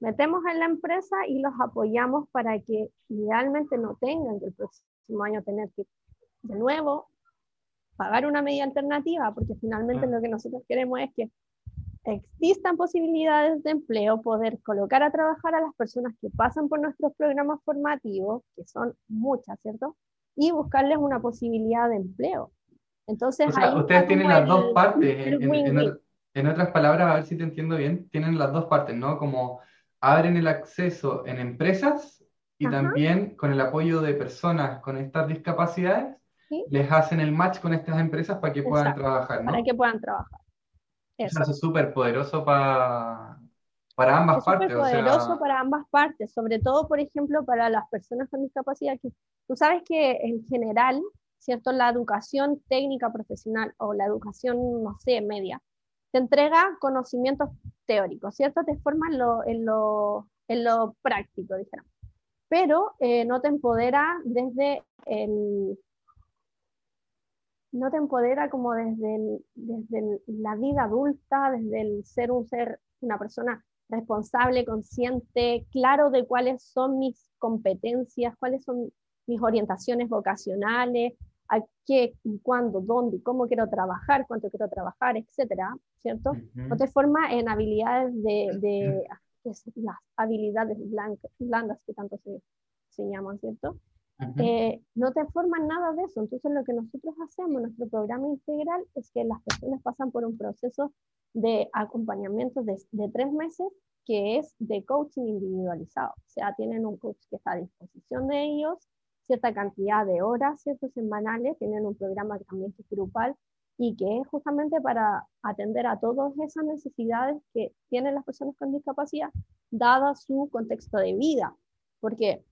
metemos en la empresa y los apoyamos para que idealmente no tengan que el próximo año tener que de nuevo pagar una medida alternativa, porque finalmente lo que nosotros queremos es que existan posibilidades de empleo, poder colocar a trabajar a las personas que pasan por nuestros programas formativos, que son muchas, ¿cierto? Y buscarles una posibilidad de empleo. Entonces, ustedes tienen las dos partes. En, otras palabras, a ver si te entiendo bien, tienen las dos partes, ¿no? Como abren el acceso en empresas y también con el apoyo de personas con estas discapacidades, les hacen el match con estas empresas para que puedan trabajar, ¿no? Para que puedan trabajar. Eso, es súper poderoso para, para ambas partes. Es poderoso para ambas partes, sobre todo, por ejemplo, para las personas con discapacidad. Que, tú sabes que en general, ¿cierto? La educación técnica profesional o la educación, no sé, media, te entrega conocimientos teóricos, ¿cierto? Te forma en lo, en lo, en lo práctico, dijéramos. Pero eh, no te empodera desde el, no te empodera como desde, desde la vida adulta, desde el ser un ser, una persona responsable, consciente, claro de cuáles son mis competencias, cuáles son mis orientaciones vocacionales, a qué, cuándo, dónde, cómo quiero trabajar, cuánto quiero trabajar, etcétera, ¿cierto? No te forma en habilidades de, de las habilidades blandas que tanto se, se llaman, ¿cierto? Eh, no te forman nada de eso. Entonces lo que nosotros hacemos, nuestro programa integral, es que las personas pasan por un proceso de acompañamiento de, tres meses que es de coaching individualizado. O sea, tienen un coach que está a disposición de ellos, cierta cantidad de horas, ciertos semanales, tienen un programa también que es grupal y que es justamente para atender a todas esas necesidades que tienen las personas con discapacidad, dada su contexto de vida. Porque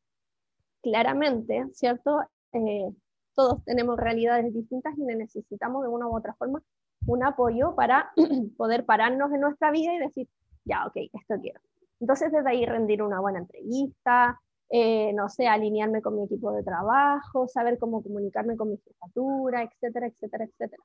claramente, ¿cierto? Eh, todos tenemos realidades distintas y necesitamos de una u otra forma un apoyo para [CLEARS THROAT] poder pararnos en nuestra vida y decir, ya, ok, esto quiero. Entonces, desde ahí rendir una buena entrevista, eh, no sé, alinearme con mi equipo de trabajo, saber cómo comunicarme con mi jefatura, etcétera, etcétera, etcétera.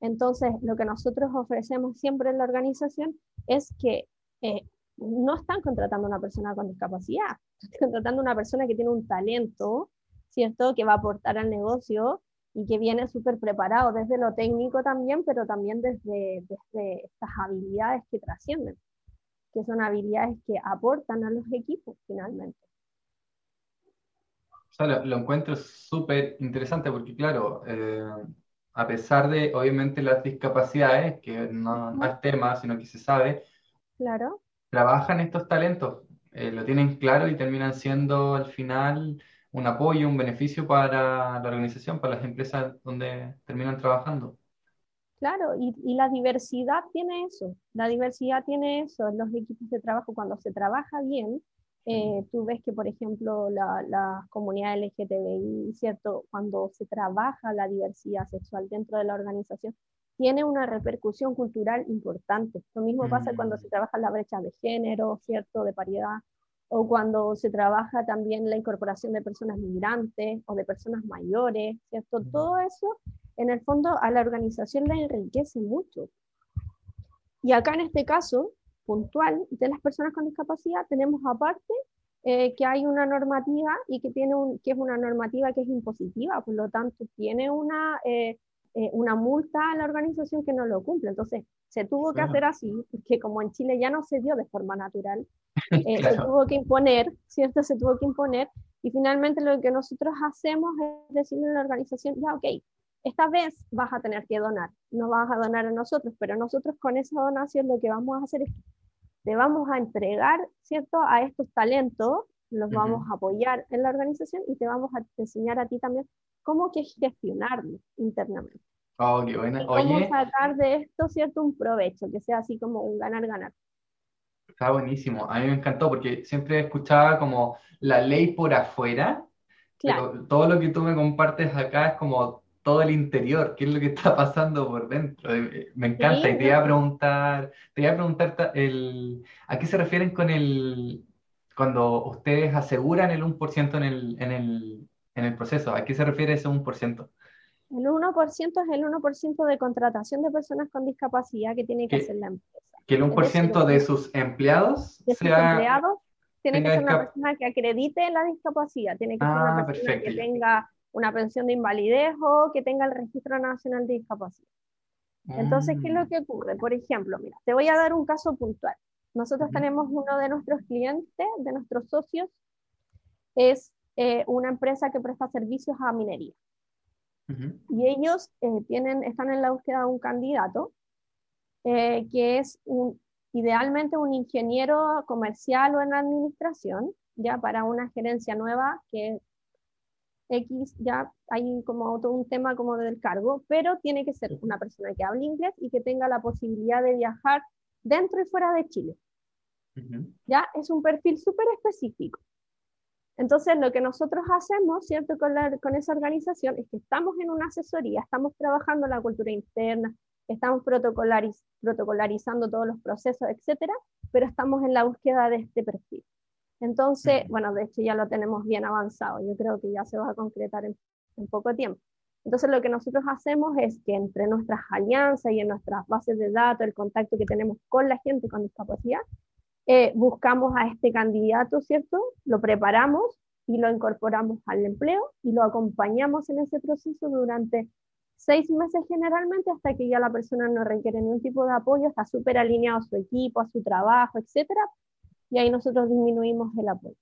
Entonces, lo que nosotros ofrecemos siempre en la organización es que eh, no están contratando a una persona con discapacidad, [LAUGHS] están contratando a una persona que tiene un talento, ¿cierto? Que va a aportar al negocio y que viene súper preparado desde lo técnico también, pero también desde, desde estas habilidades que trascienden, que son habilidades que aportan a los equipos finalmente. O sea, lo, encuentro súper interesante porque, claro, eh, a pesar de, obviamente, las discapacidades, que no, es tema, sino que se sabe, claro. Trabajan estos talentos, eh, lo tienen claro y terminan siendo al final un apoyo, un beneficio para la organización, para las empresas donde terminan trabajando. Claro, y, y, la diversidad tiene eso, la diversidad tiene eso, en los equipos de trabajo, cuando se trabaja bien, eh, tú ves que, por ejemplo, la, la, comunidad LGTBI, ¿cierto? Cuando se trabaja la diversidad sexual dentro de la organización, tiene una repercusión cultural importante. Lo mismo pasa cuando mm. se trabaja la brecha de género, ¿cierto? De paridad, o cuando se trabaja también la incorporación de personas migrantes o de personas mayores, ¿cierto? Todo eso, en el fondo, a la organización la enriquece mucho. Y acá en este caso, puntual de las personas con discapacidad, tenemos aparte eh, que hay una normativa y que, tiene un, que es una normativa que es impositiva, por lo tanto tiene una, eh, eh, una multa a la organización que no lo cumple. Entonces se tuvo que hacer así, porque como en Chile ya no se dio de forma natural, [LAUGHS] se tuvo que imponer, ¿cierto? Se tuvo que imponer y finalmente lo que nosotros hacemos es decirle a la organización, ya, ok, esta vez vas a tener que donar, no vas a donar a nosotros, pero nosotros con esa donación lo que vamos a hacer es te vamos a entregar, ¿cierto?, a estos talentos, los vamos a apoyar en la organización y te vamos a enseñar a ti también cómo que gestionarlo internamente. Oh, qué buena. Cómo sacar de esto, ¿cierto?, un provecho, que sea así como un ganar-ganar. Está buenísimo. A mí me encantó porque siempre escuchaba como la ley por afuera, pero todo lo que tú me compartes acá es como todo el interior, qué es lo que está pasando por dentro. Eh, me encanta. y te iba a preguntar, te iba a preguntar el, ¿a qué se refieren con el, cuando ustedes aseguran el 1% en el, en el, en el proceso? ¿A qué se refiere ese 1%? El 1% es el 1% de contratación de personas con discapacidad que tiene que hacer la empresa. Que el 1% de sus empleados de sus empleados tiene que ser una persona que acredite la discapacidad, tiene que ser una ah, persona que tenga una pensión de invalidez o que tenga el Registro Nacional de Discapacidad. Entonces, ¿qué es lo mm. que ocurre? Por ejemplo, mira, te voy a dar un caso puntual. Nosotros tenemos uno de nuestros clientes, de nuestros socios, es eh, una empresa que presta servicios a minería. Y ellos eh, tienen, están en la búsqueda de un candidato eh, que es un, idealmente un ingeniero comercial o en administración, ya para una gerencia nueva que X, ya hay como todo un tema como del cargo, pero tiene que ser una persona que hable inglés y que tenga la posibilidad de viajar dentro y fuera de Chile. Ya es un perfil súper específico. Entonces, lo que nosotros hacemos, ¿cierto? Con, con esa organización es que estamos en una asesoría, estamos trabajando la cultura interna, estamos protocolarizando todos los procesos, etcétera, pero estamos en la búsqueda de este perfil. Entonces, bueno, de hecho ya lo tenemos bien avanzado, yo creo que ya se va a concretar en, poco tiempo. Entonces, lo que nosotros hacemos es que entre nuestras alianzas y en nuestras bases de datos, el contacto que tenemos con la gente con discapacidad, eh, buscamos a este candidato, ¿cierto? Lo preparamos y lo incorporamos al empleo y lo acompañamos en ese proceso durante seis meses generalmente hasta que ya la persona no requiere ningún tipo de apoyo, está súper alineado a su equipo, a su trabajo, etcétera, y ahí nosotros disminuimos el apoyo.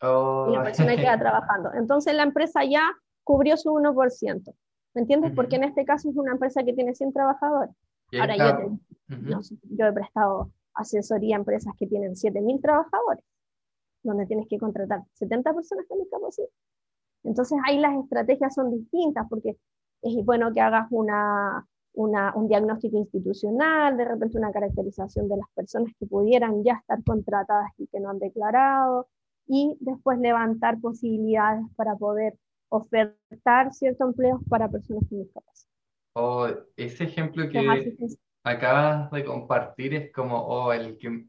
Y la oh. persona queda [LAUGHS] trabajando. Entonces la empresa ya cubrió su 1%. ¿Me entiendes? Porque en este caso es una empresa que tiene 100 trabajadores. Ahora yo, yo he prestado asesoría a empresas que tienen 7.000 trabajadores, donde tienes que contratar 70 personas con discapacidad. Entonces ahí las estrategias son distintas porque es bueno que hagas una, un diagnóstico institucional, de repente una caracterización de las personas que pudieran ya estar contratadas y que no han declarado, y después levantar posibilidades para poder ofertar ciertos empleos para personas con discapacidad. Oh, ese ejemplo que acabas de compartir es como, oh, el que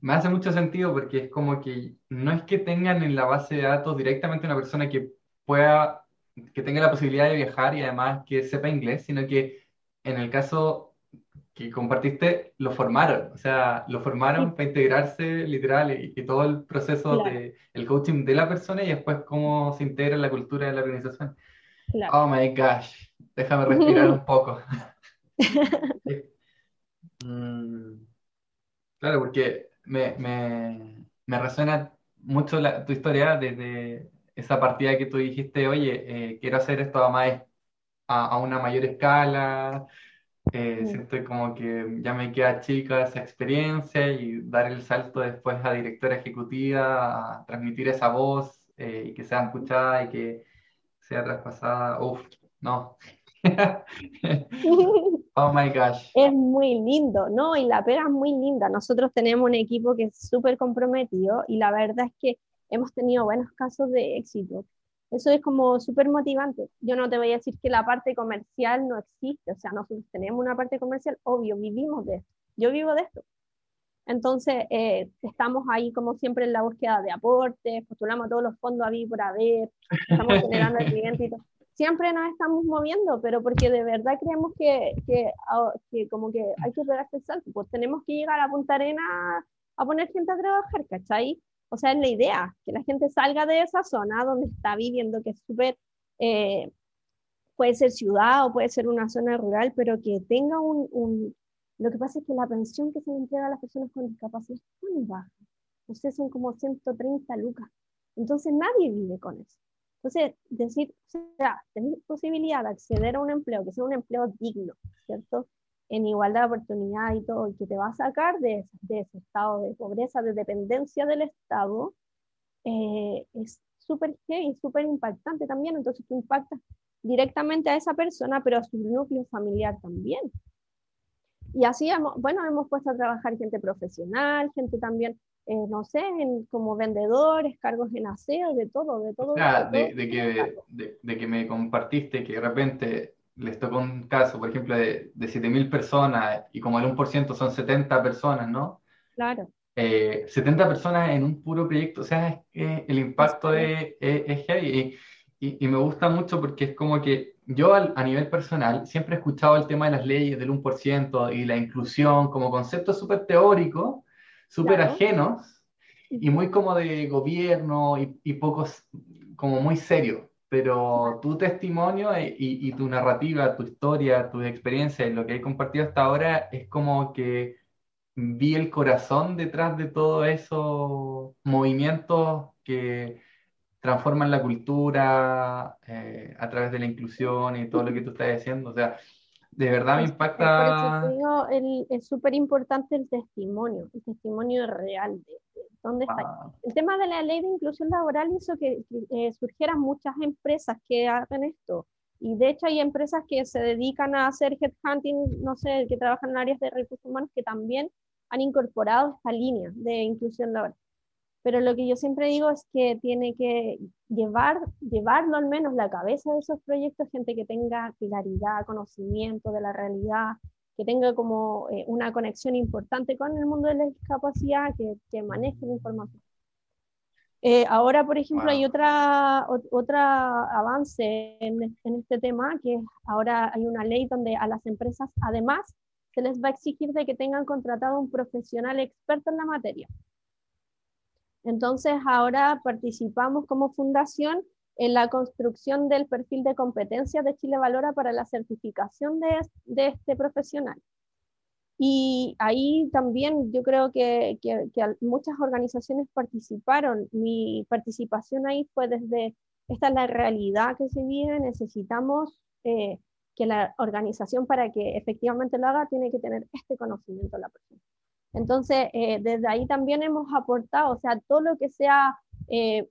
me hace mucho sentido porque es como que no es que tengan en la base de datos directamente una persona que pueda, que tenga la posibilidad de viajar y además que sepa inglés, sino que en el caso que compartiste, lo formaron, o sea, lo formaron para integrarse literal y, todo el proceso de el coaching de la persona y después cómo se integra en la cultura de la organización. Oh my gosh, déjame respirar un poco. [LAUGHS] Mm, claro, porque me, me, me resuena mucho tu historia desde esa partida que tú dijiste, oye, eh, quiero hacer esto a más a, una mayor escala. Eh, siento como que ya me queda chica esa experiencia y dar el salto después a directora ejecutiva, a transmitir esa voz eh, y que sea escuchada y que sea traspasada. Uf, no. [LAUGHS] oh my gosh. [LAUGHS] Es muy lindo, ¿no? Y la pega es muy linda. Nosotros tenemos un equipo que es súper comprometido y la verdad es que hemos tenido buenos casos de éxito. Eso es como súper motivante. Yo no te voy a decir que la parte comercial no existe, o sea, nosotros tenemos una parte comercial, obvio, vivimos de esto. Yo vivo de esto. Entonces, eh, estamos ahí como siempre en la búsqueda de aportes, postulamos todos los fondos a por haber, estamos generando [LAUGHS] el cliente y todo. Siempre nos estamos moviendo, pero porque de verdad creemos que, que, como que hay que pegarse salto, pues tenemos que llegar a Punta Arena a poner gente a trabajar, ¿cachai? O sea, es la idea, que la gente salga de esa zona donde está viviendo, que es súper, eh, puede ser ciudad o puede ser una zona rural, pero que tenga un, un, Lo que pasa es que la pensión que se le entrega a las personas con discapacidad es muy baja. Sea, son como 130 lucas. Entonces nadie vive con eso. Entonces, decir, o sea, tener posibilidad de acceder a un empleo, que sea un empleo digno, ¿cierto? en igualdad de oportunidad y todo, y que te va a sacar de, de ese estado de pobreza, de dependencia del Estado, eh, es súper y súper impactante también. Entonces tú impactas directamente a esa persona, pero a su núcleo familiar también. Y así, hemos, bueno, hemos puesto a trabajar gente profesional, gente también, eh, no sé, como vendedores, cargos en aseo, de todo, de todo. de, que, de, de, que me compartiste que de repente les tocó un caso, por ejemplo, de, de 7.000 personas y como el 1% son 70 personas, ¿no? Claro. 70 eh, personas en un puro proyecto, o sea, el impacto es, es, heavy y, y, me gusta mucho porque es como que yo a nivel personal siempre he escuchado el tema de las leyes del 1% y la inclusión como conceptos súper teóricos, súper ajenos y muy como de gobierno y, y pocos, como muy serios pero tu testimonio y, tu narrativa, tu historia, tu experiencia y lo que he compartido hasta ahora es como que vi el corazón detrás de todos esos movimientos que transforman la cultura eh, a través de la inclusión y todo lo que tú estás diciendo. O sea, de verdad me impacta. Por eso digo, es súper importante el testimonio, el testimonio real de, ¿Dónde está? El tema de la ley de inclusión laboral hizo que eh, surgieran muchas empresas que hagan esto. Y de hecho hay empresas que se dedican a hacer headhunting, no sé, que trabajan en áreas de recursos humanos que también han incorporado esta línea de inclusión laboral. Pero lo que yo siempre digo es que tiene que llevar, llevarlo al menos la cabeza de esos proyectos, gente que tenga claridad, conocimiento de la realidad, que tenga como eh, una conexión importante con el mundo de la discapacidad, que, que maneje la información. Eh, ahora, por ejemplo, hay otra, otra avance en, en, este tema, que ahora hay una ley donde a las empresas, además, se les va a exigir de que tengan contratado un profesional experto en la materia. Entonces, ahora participamos como fundación en la construcción del perfil de competencias de Chile Valora para la certificación de, de este profesional. Y ahí también yo creo que, que, muchas organizaciones participaron. Mi participación ahí fue desde, esta es la realidad que se vive, necesitamos eh, que la organización para que efectivamente lo haga tiene que tener este conocimiento la persona. Entonces, eh, desde ahí también hemos aportado, o sea, todo lo que sea eh,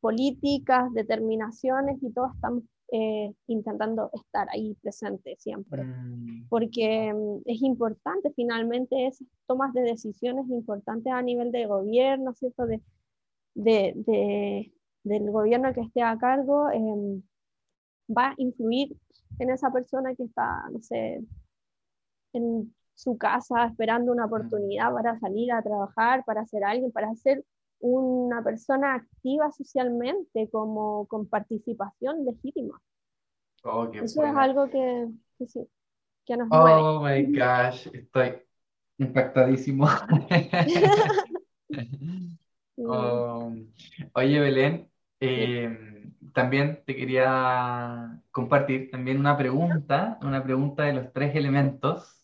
políticas, determinaciones y todo estamos eh, intentando estar ahí presentes siempre, mm. porque mm, es importante finalmente esas tomas de decisiones importantes a nivel de gobierno, ¿cierto? De, de, del gobierno que esté a cargo, em, va a influir en esa persona que está, no sé, en su casa esperando una mm. oportunidad para salir a trabajar, para ser alguien, para hacer una persona activa socialmente, como con participación legítima. Oh, Eso es algo que, que, sí, que nos Oh my gosh, estoy impactadísimo. [LAUGHS] Oh, oye, Belén, em, también te quería compartir también una pregunta, una pregunta de los tres elementos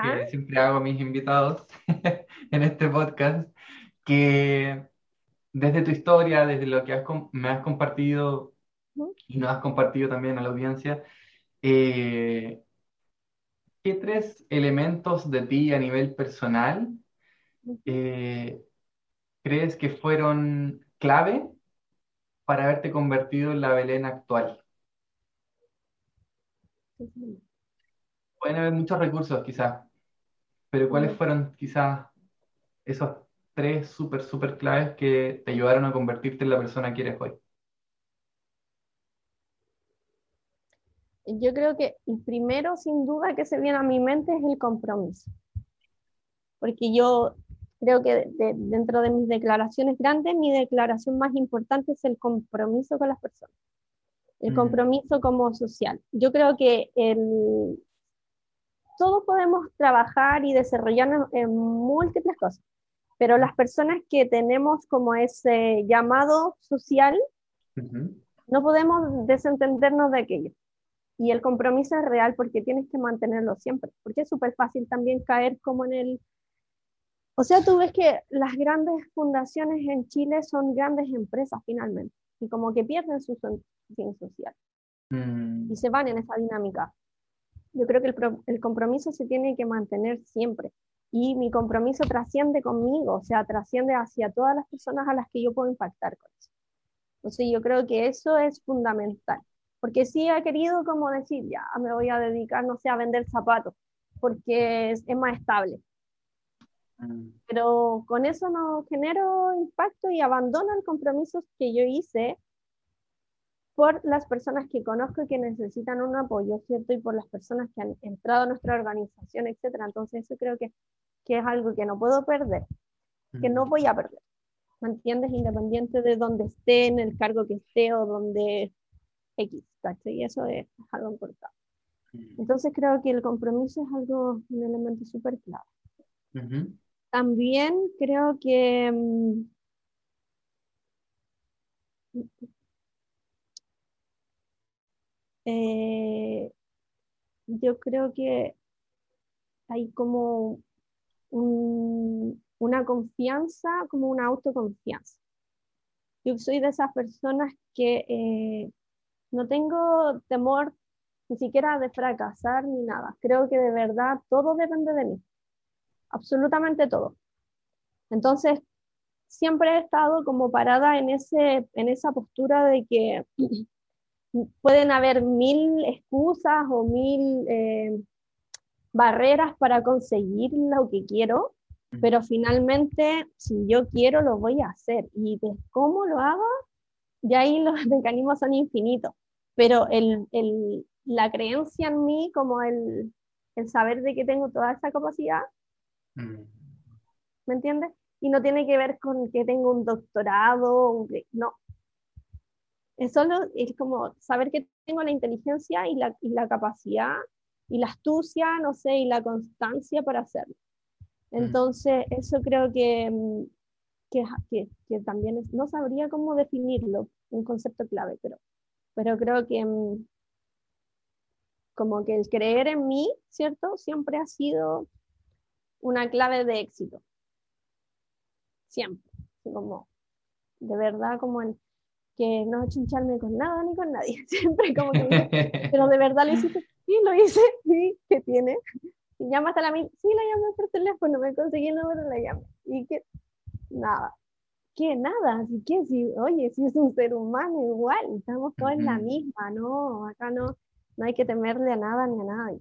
que siempre hago a mis invitados [LAUGHS] en este podcast que desde tu historia, desde lo que me has compartido y nos has compartido también a la audiencia, Eh, ¿qué tres elementos de ti a nivel personal eh, crees que fueron clave para haberte convertido en la Belén actual? Pueden haber muchos recursos quizás, pero ¿cuáles fueron quizás esos tres súper, súper claves que te ayudaron a convertirte en la persona que eres hoy? Yo creo que el primero, sin duda, que se viene a mi mente es el compromiso. Porque yo creo que dentro de mis declaraciones grandes, mi declaración más importante es el compromiso con las personas. El mm. compromiso como social. Yo creo que el, todos podemos trabajar y desarrollarnos en múltiples cosas, pero las personas que tenemos como ese llamado social, no podemos desentendernos de aquello. Y el compromiso es real porque tienes que mantenerlo siempre, porque es súper fácil también caer como en el... O sea, tú ves que las grandes fundaciones en Chile son grandes empresas finalmente, y como que pierden su fin social. Mm. Y se van en esa dinámica. Yo creo que el, el compromiso se tiene que mantener siempre y mi compromiso trasciende conmigo, o sea, trasciende hacia todas las personas a las que yo puedo impactar con eso. Entonces yo creo que eso es fundamental, porque sí he querido como decir, ya me voy a dedicar, no sé, a vender zapatos, porque es, es más estable. Mm. Pero con eso no genero impacto y abandono el compromiso que yo hice por las personas que conozco y que necesitan un apoyo, ¿cierto? Y por las personas que han entrado a nuestra organización, etcétera. Entonces, eso creo que, que es algo que no puedo perder, que no voy a perder. ¿Me entiendes? Independiente de donde esté, en el cargo que esté o donde X, ¿cachai? Y eso es, algo importante. Entonces creo que el compromiso es algo, un elemento súper clave. También creo que mm, eh, yo creo que hay como una confianza, como una autoconfianza. Yo soy de esas personas que eh, no tengo temor ni siquiera de fracasar ni nada. Creo que de verdad todo depende de mí, absolutamente todo. Entonces, siempre he estado como parada en, ese, en esa postura de que [CLEARS THROAT] pueden haber mil excusas o mil eh, barreras para conseguir lo que quiero, pero finalmente, si yo quiero, lo voy a hacer. Y de cómo lo hago, ya ahí [LAUGHS] los mecanismos son infinitos. Pero el, el, la creencia en mí, como el, el, saber de que tengo toda esa capacidad, mm. ¿me entiendes? Y no tiene que ver con que tengo un doctorado, no, es solo es como saber que tengo la inteligencia y la, y la capacidad y la astucia, no sé, y la constancia para hacerlo. Mm. Entonces, eso creo que, mm, que, que, también es, no sabría cómo definirlo, un concepto clave, pero, pero creo que mm, como que el creer en mí, ¿cierto? Siempre ha sido una clave de éxito. Siempre. Como, de verdad, como en, que no chincharme con nada ni con nadie, [LAUGHS] siempre como que, [LAUGHS] pero de verdad lo hiciste, sí, lo hice, [LAUGHS] sí, ¿qué tiene? Y llamas a la mí, sí, la llamé por teléfono, me conseguí el número, la llamé, y que, nada, ¿qué? Nada, así que, si, oye, si es un ser humano igual, estamos todos en la misma, ¿no? Acá no, no hay que temerle a nada ni a nadie.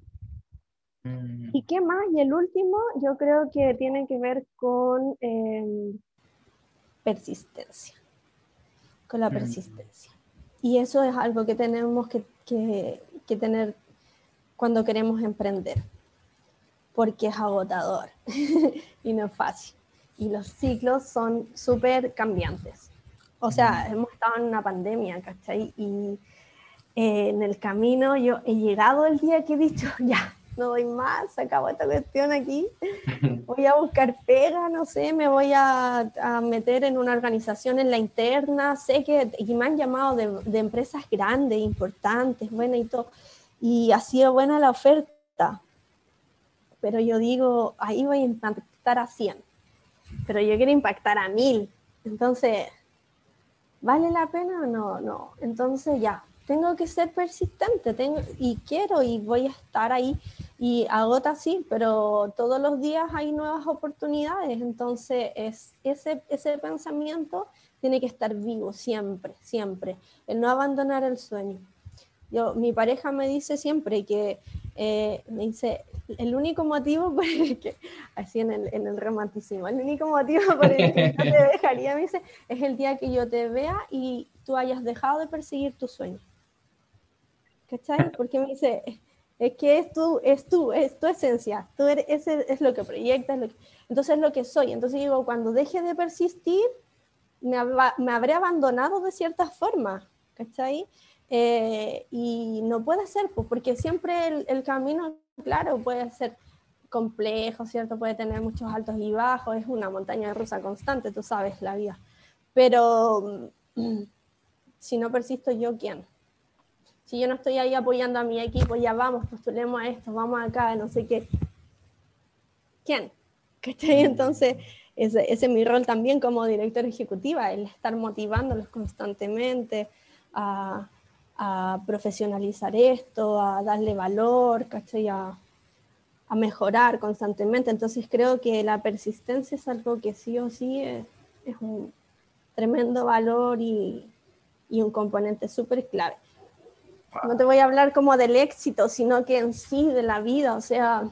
Mm. ¿Y qué más? Y el último, yo creo que tiene que ver con em, persistencia con la persistencia. Y eso es algo que tenemos que, que, tener cuando queremos emprender, porque es agotador [LAUGHS] y no es fácil. Y los ciclos son súper cambiantes. O sea, hemos estado en una pandemia, ¿cachai? Y eh, en el camino yo he llegado el día que he dicho, [LAUGHS] ya, no doy más, se acabó esta cuestión aquí, [LAUGHS] voy a buscar pega, no sé, me voy a, meter en una organización en la interna, sé que y me han llamado de, empresas grandes, importantes, buenas y todo, y ha sido buena la oferta, pero yo digo, ahí voy a impactar a 100, pero yo quiero impactar a 1000, entonces, ¿vale la pena o no? No, entonces ya, tengo que ser persistente, tengo, y quiero y voy a estar ahí y agota sí, pero todos los días hay nuevas oportunidades, entonces es, ese, ese pensamiento tiene que estar vivo siempre, siempre, el no abandonar el sueño. Yo, mi pareja me dice siempre que, eh, me dice, el único motivo por el [LAUGHS] que, así en el, en el romanticismo, el único motivo por el que yo te [LAUGHS] dejaría, me dice, es el día que yo te vea y tú hayas dejado de perseguir tu sueño. ¿Cachai? Porque me dice, es que es tú, es tú, es tu esencia, tú eres, es lo que proyectas, entonces es lo que soy. Entonces digo, cuando deje de persistir, me, me habré abandonado de cierta forma, ¿cachai? Eh, y no puede ser, pues, porque siempre el, el, camino, claro, puede ser complejo, ¿cierto? Puede tener muchos altos y bajos, es una montaña rusa constante, tú sabes, la vida. Pero mm, si no persisto yo, ¿quién? Si yo no estoy ahí apoyando a mi equipo, ya vamos, postulemos a esto, vamos acá, no sé qué. ¿Quién? [LAUGHS] ¿Cachai? Entonces, ese, ese es mi rol también como directora ejecutiva, el estar motivándolos constantemente a, a profesionalizar esto, a darle valor, ¿cachai? A, a, mejorar constantemente. Entonces creo que la persistencia es algo que sí o sí es, es un tremendo valor y, y un componente súper clave. No te voy a hablar como del éxito, sino que en sí de la vida, o sea,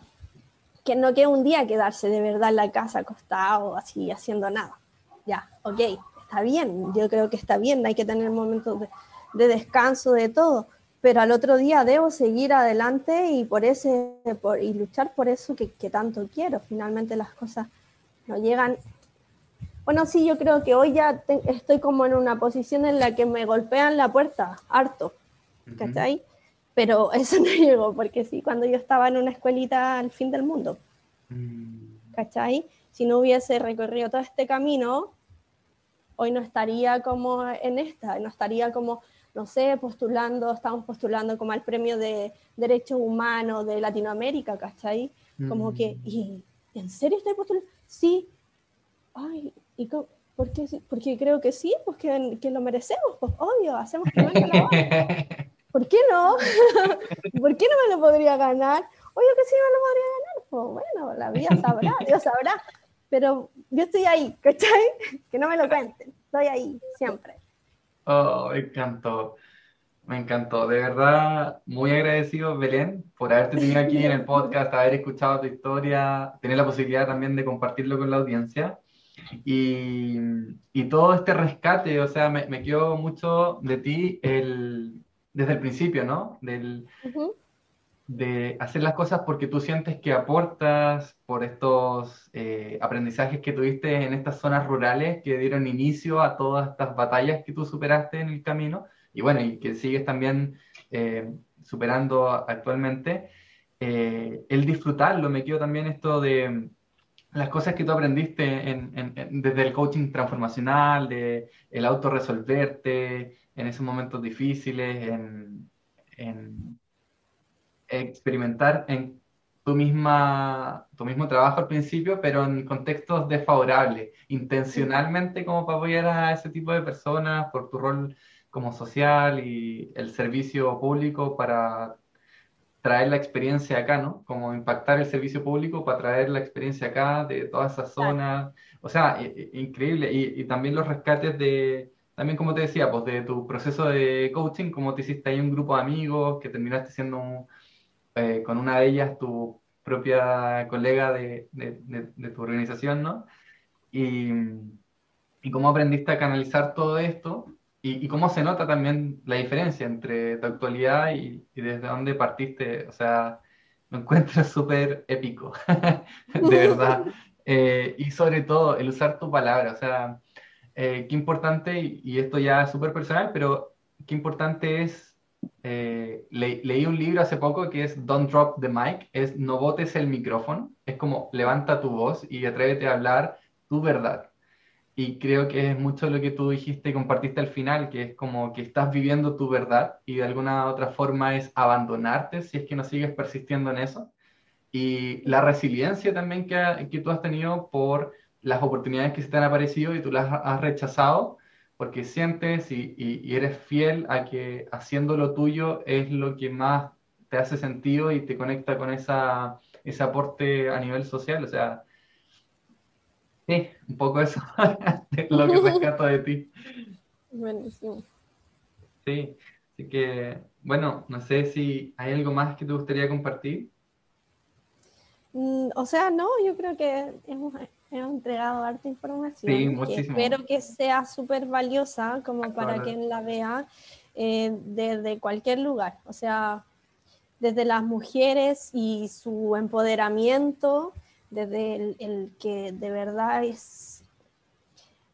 que no quede un día quedarse de verdad en la casa acostado, así, haciendo nada. Ya, ok, está bien, yo creo que está bien, hay que tener momentos de, de descanso, de todo, pero al otro día debo seguir adelante y, por ese, y luchar por eso que tanto quiero. Finalmente las cosas no llegan. Bueno, sí, yo creo que hoy ya estoy como en una posición en la que me golpean la puerta, harto, ¿cachai? Pero [LAUGHS] eso no llegó, porque sí, cuando yo estaba en una escuelita al fin del mundo, mm. ¿cachai? Si no hubiese recorrido todo este camino, hoy no estaría como en esta, no estaría como no sé, postulando, estamos postulando como al premio de derechos humanos de Latinoamérica, ¿cachai? Como que, mm. ¿y en serio estoy postulando? Sí. Ay, ¿y ¿Por qué? Porque creo que sí, pues que, que lo merecemos, pues obvio, hacemos que [LAUGHS] venga la ¿Por qué no? [LAUGHS] ¿Por qué no me lo podría ganar? Obvio que sí me lo podría ganar, pues bueno, la vida sabrá, [LAUGHS] Dios sabrá. Pero yo estoy ahí, ¿cachai? [LAUGHS] Que no me lo cuenten, estoy ahí, siempre. Oh, me encantó. Me encantó. De verdad, muy agradecido, Belén, por haberte tenido aquí en el podcast, haber escuchado tu historia, tener la posibilidad también de compartirlo con la audiencia. Y, y todo este rescate, o sea, me, me quedó mucho de ti el, desde el principio, ¿no? Del, de hacer las cosas porque tú sientes que aportas por estos eh, aprendizajes que tuviste en estas zonas rurales que dieron inicio a todas estas batallas que tú superaste en el camino y bueno, y que sigues también eh, superando actualmente. Eh, el disfrutarlo, me quedo también esto de las cosas que tú aprendiste desde el coaching transformacional, de el autorresolverte en esos momentos difíciles, en, en experimentar en tu, misma, tu mismo trabajo al principio, pero en contextos desfavorables, intencionalmente como para apoyar a ese tipo de personas por tu rol como social y el servicio público para traer la experiencia acá, ¿no? Como impactar el servicio público para traer la experiencia acá de todas esas zonas. O sea, increíble. Y, y, también los rescates de, también como te decía, pues de tu proceso de coaching, como te hiciste ahí un grupo de amigos, que terminaste siendo eh, con una de ellas tu propia colega de, de, tu organización, ¿no? Y, y, cómo aprendiste a canalizar todo esto y, y, cómo se nota también la diferencia entre tu actualidad y, y desde dónde partiste, o sea, me encuentro [LAUGHS] súper épico, [LAUGHS] de verdad. [LAUGHS] Eh, y sobre todo el usar tu palabra, o sea, eh, qué importante, y, esto ya es súper personal, pero qué importante es eh, leí un libro hace poco que es Don't Drop the Mic, es no botes el micrófono, es como levanta tu voz y atrévete a hablar tu verdad. Y creo que es mucho lo que tú dijiste y compartiste al final, que es como que estás viviendo tu verdad y de alguna otra forma es abandonarte si es que no sigues persistiendo en eso. Y la resiliencia también que, que tú has tenido por las oportunidades que se te han aparecido y tú las has rechazado porque sientes y, eres fiel a que haciendo lo tuyo es lo que más te hace sentido y te conecta con esa, ese aporte a nivel social. O sea, sí, un poco eso [LAUGHS] es lo que rescato de ti. Buenísimo. Sí, así que, bueno, no sé si hay algo más que te gustaría compartir. Mm, o sea, no, yo creo que hemos, entregado harta información. Sí, muchísimo. espero que sea súper valiosa como para quien la vea eh, desde cualquier lugar. O sea, desde las mujeres y su empoderamiento, desde el, que de verdad es,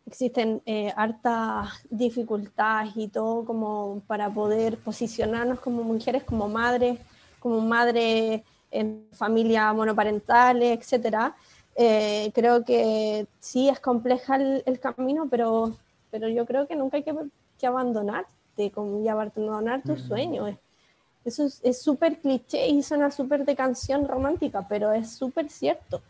existen eh, hartas dificultades y todo como para poder posicionarnos como mujeres, como madres, como madre en familia monoparental, etcétera. Eh, creo que sí es compleja el, camino, pero, pero yo creo que nunca hay que, que abandonarte, como abandonar tus mm. sueños. Eso es súper cliché y suena súper de canción romántica, pero es súper cierto.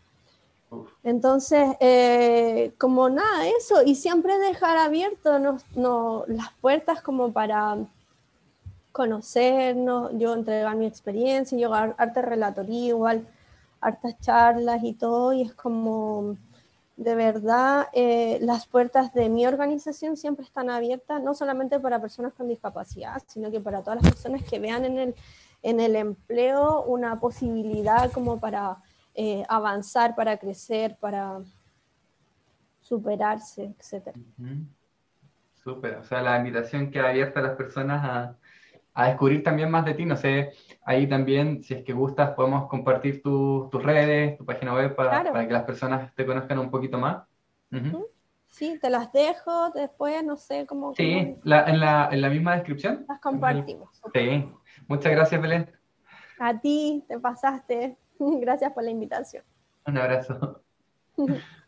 Entonces, eh, como nada, eso, y siempre dejar abiertas no, las puertas como para conocernos, yo entregar mi experiencia, yo arte relatoría igual, hartas charlas y todo, y es como, de verdad, eh, las puertas de mi organización siempre están abiertas, no solamente para personas con discapacidad, sino que para todas las personas que vean en el, en el empleo una posibilidad como para eh, avanzar, para crecer, para superarse, etc. Súper, o sea, la invitación que abierta a las personas a, a descubrir también más de ti. No sé, ahí también, si es que gustas, podemos compartir tus redes, tu página web para, para, que las personas te conozcan un poquito más. Sí, te las dejo después, no sé cómo. Sí, en, la, en la misma descripción. Las compartimos. Sí, muchas gracias, Belén. A ti, te pasaste. [LAUGHS] Gracias por la invitación. Un abrazo. [LAUGHS]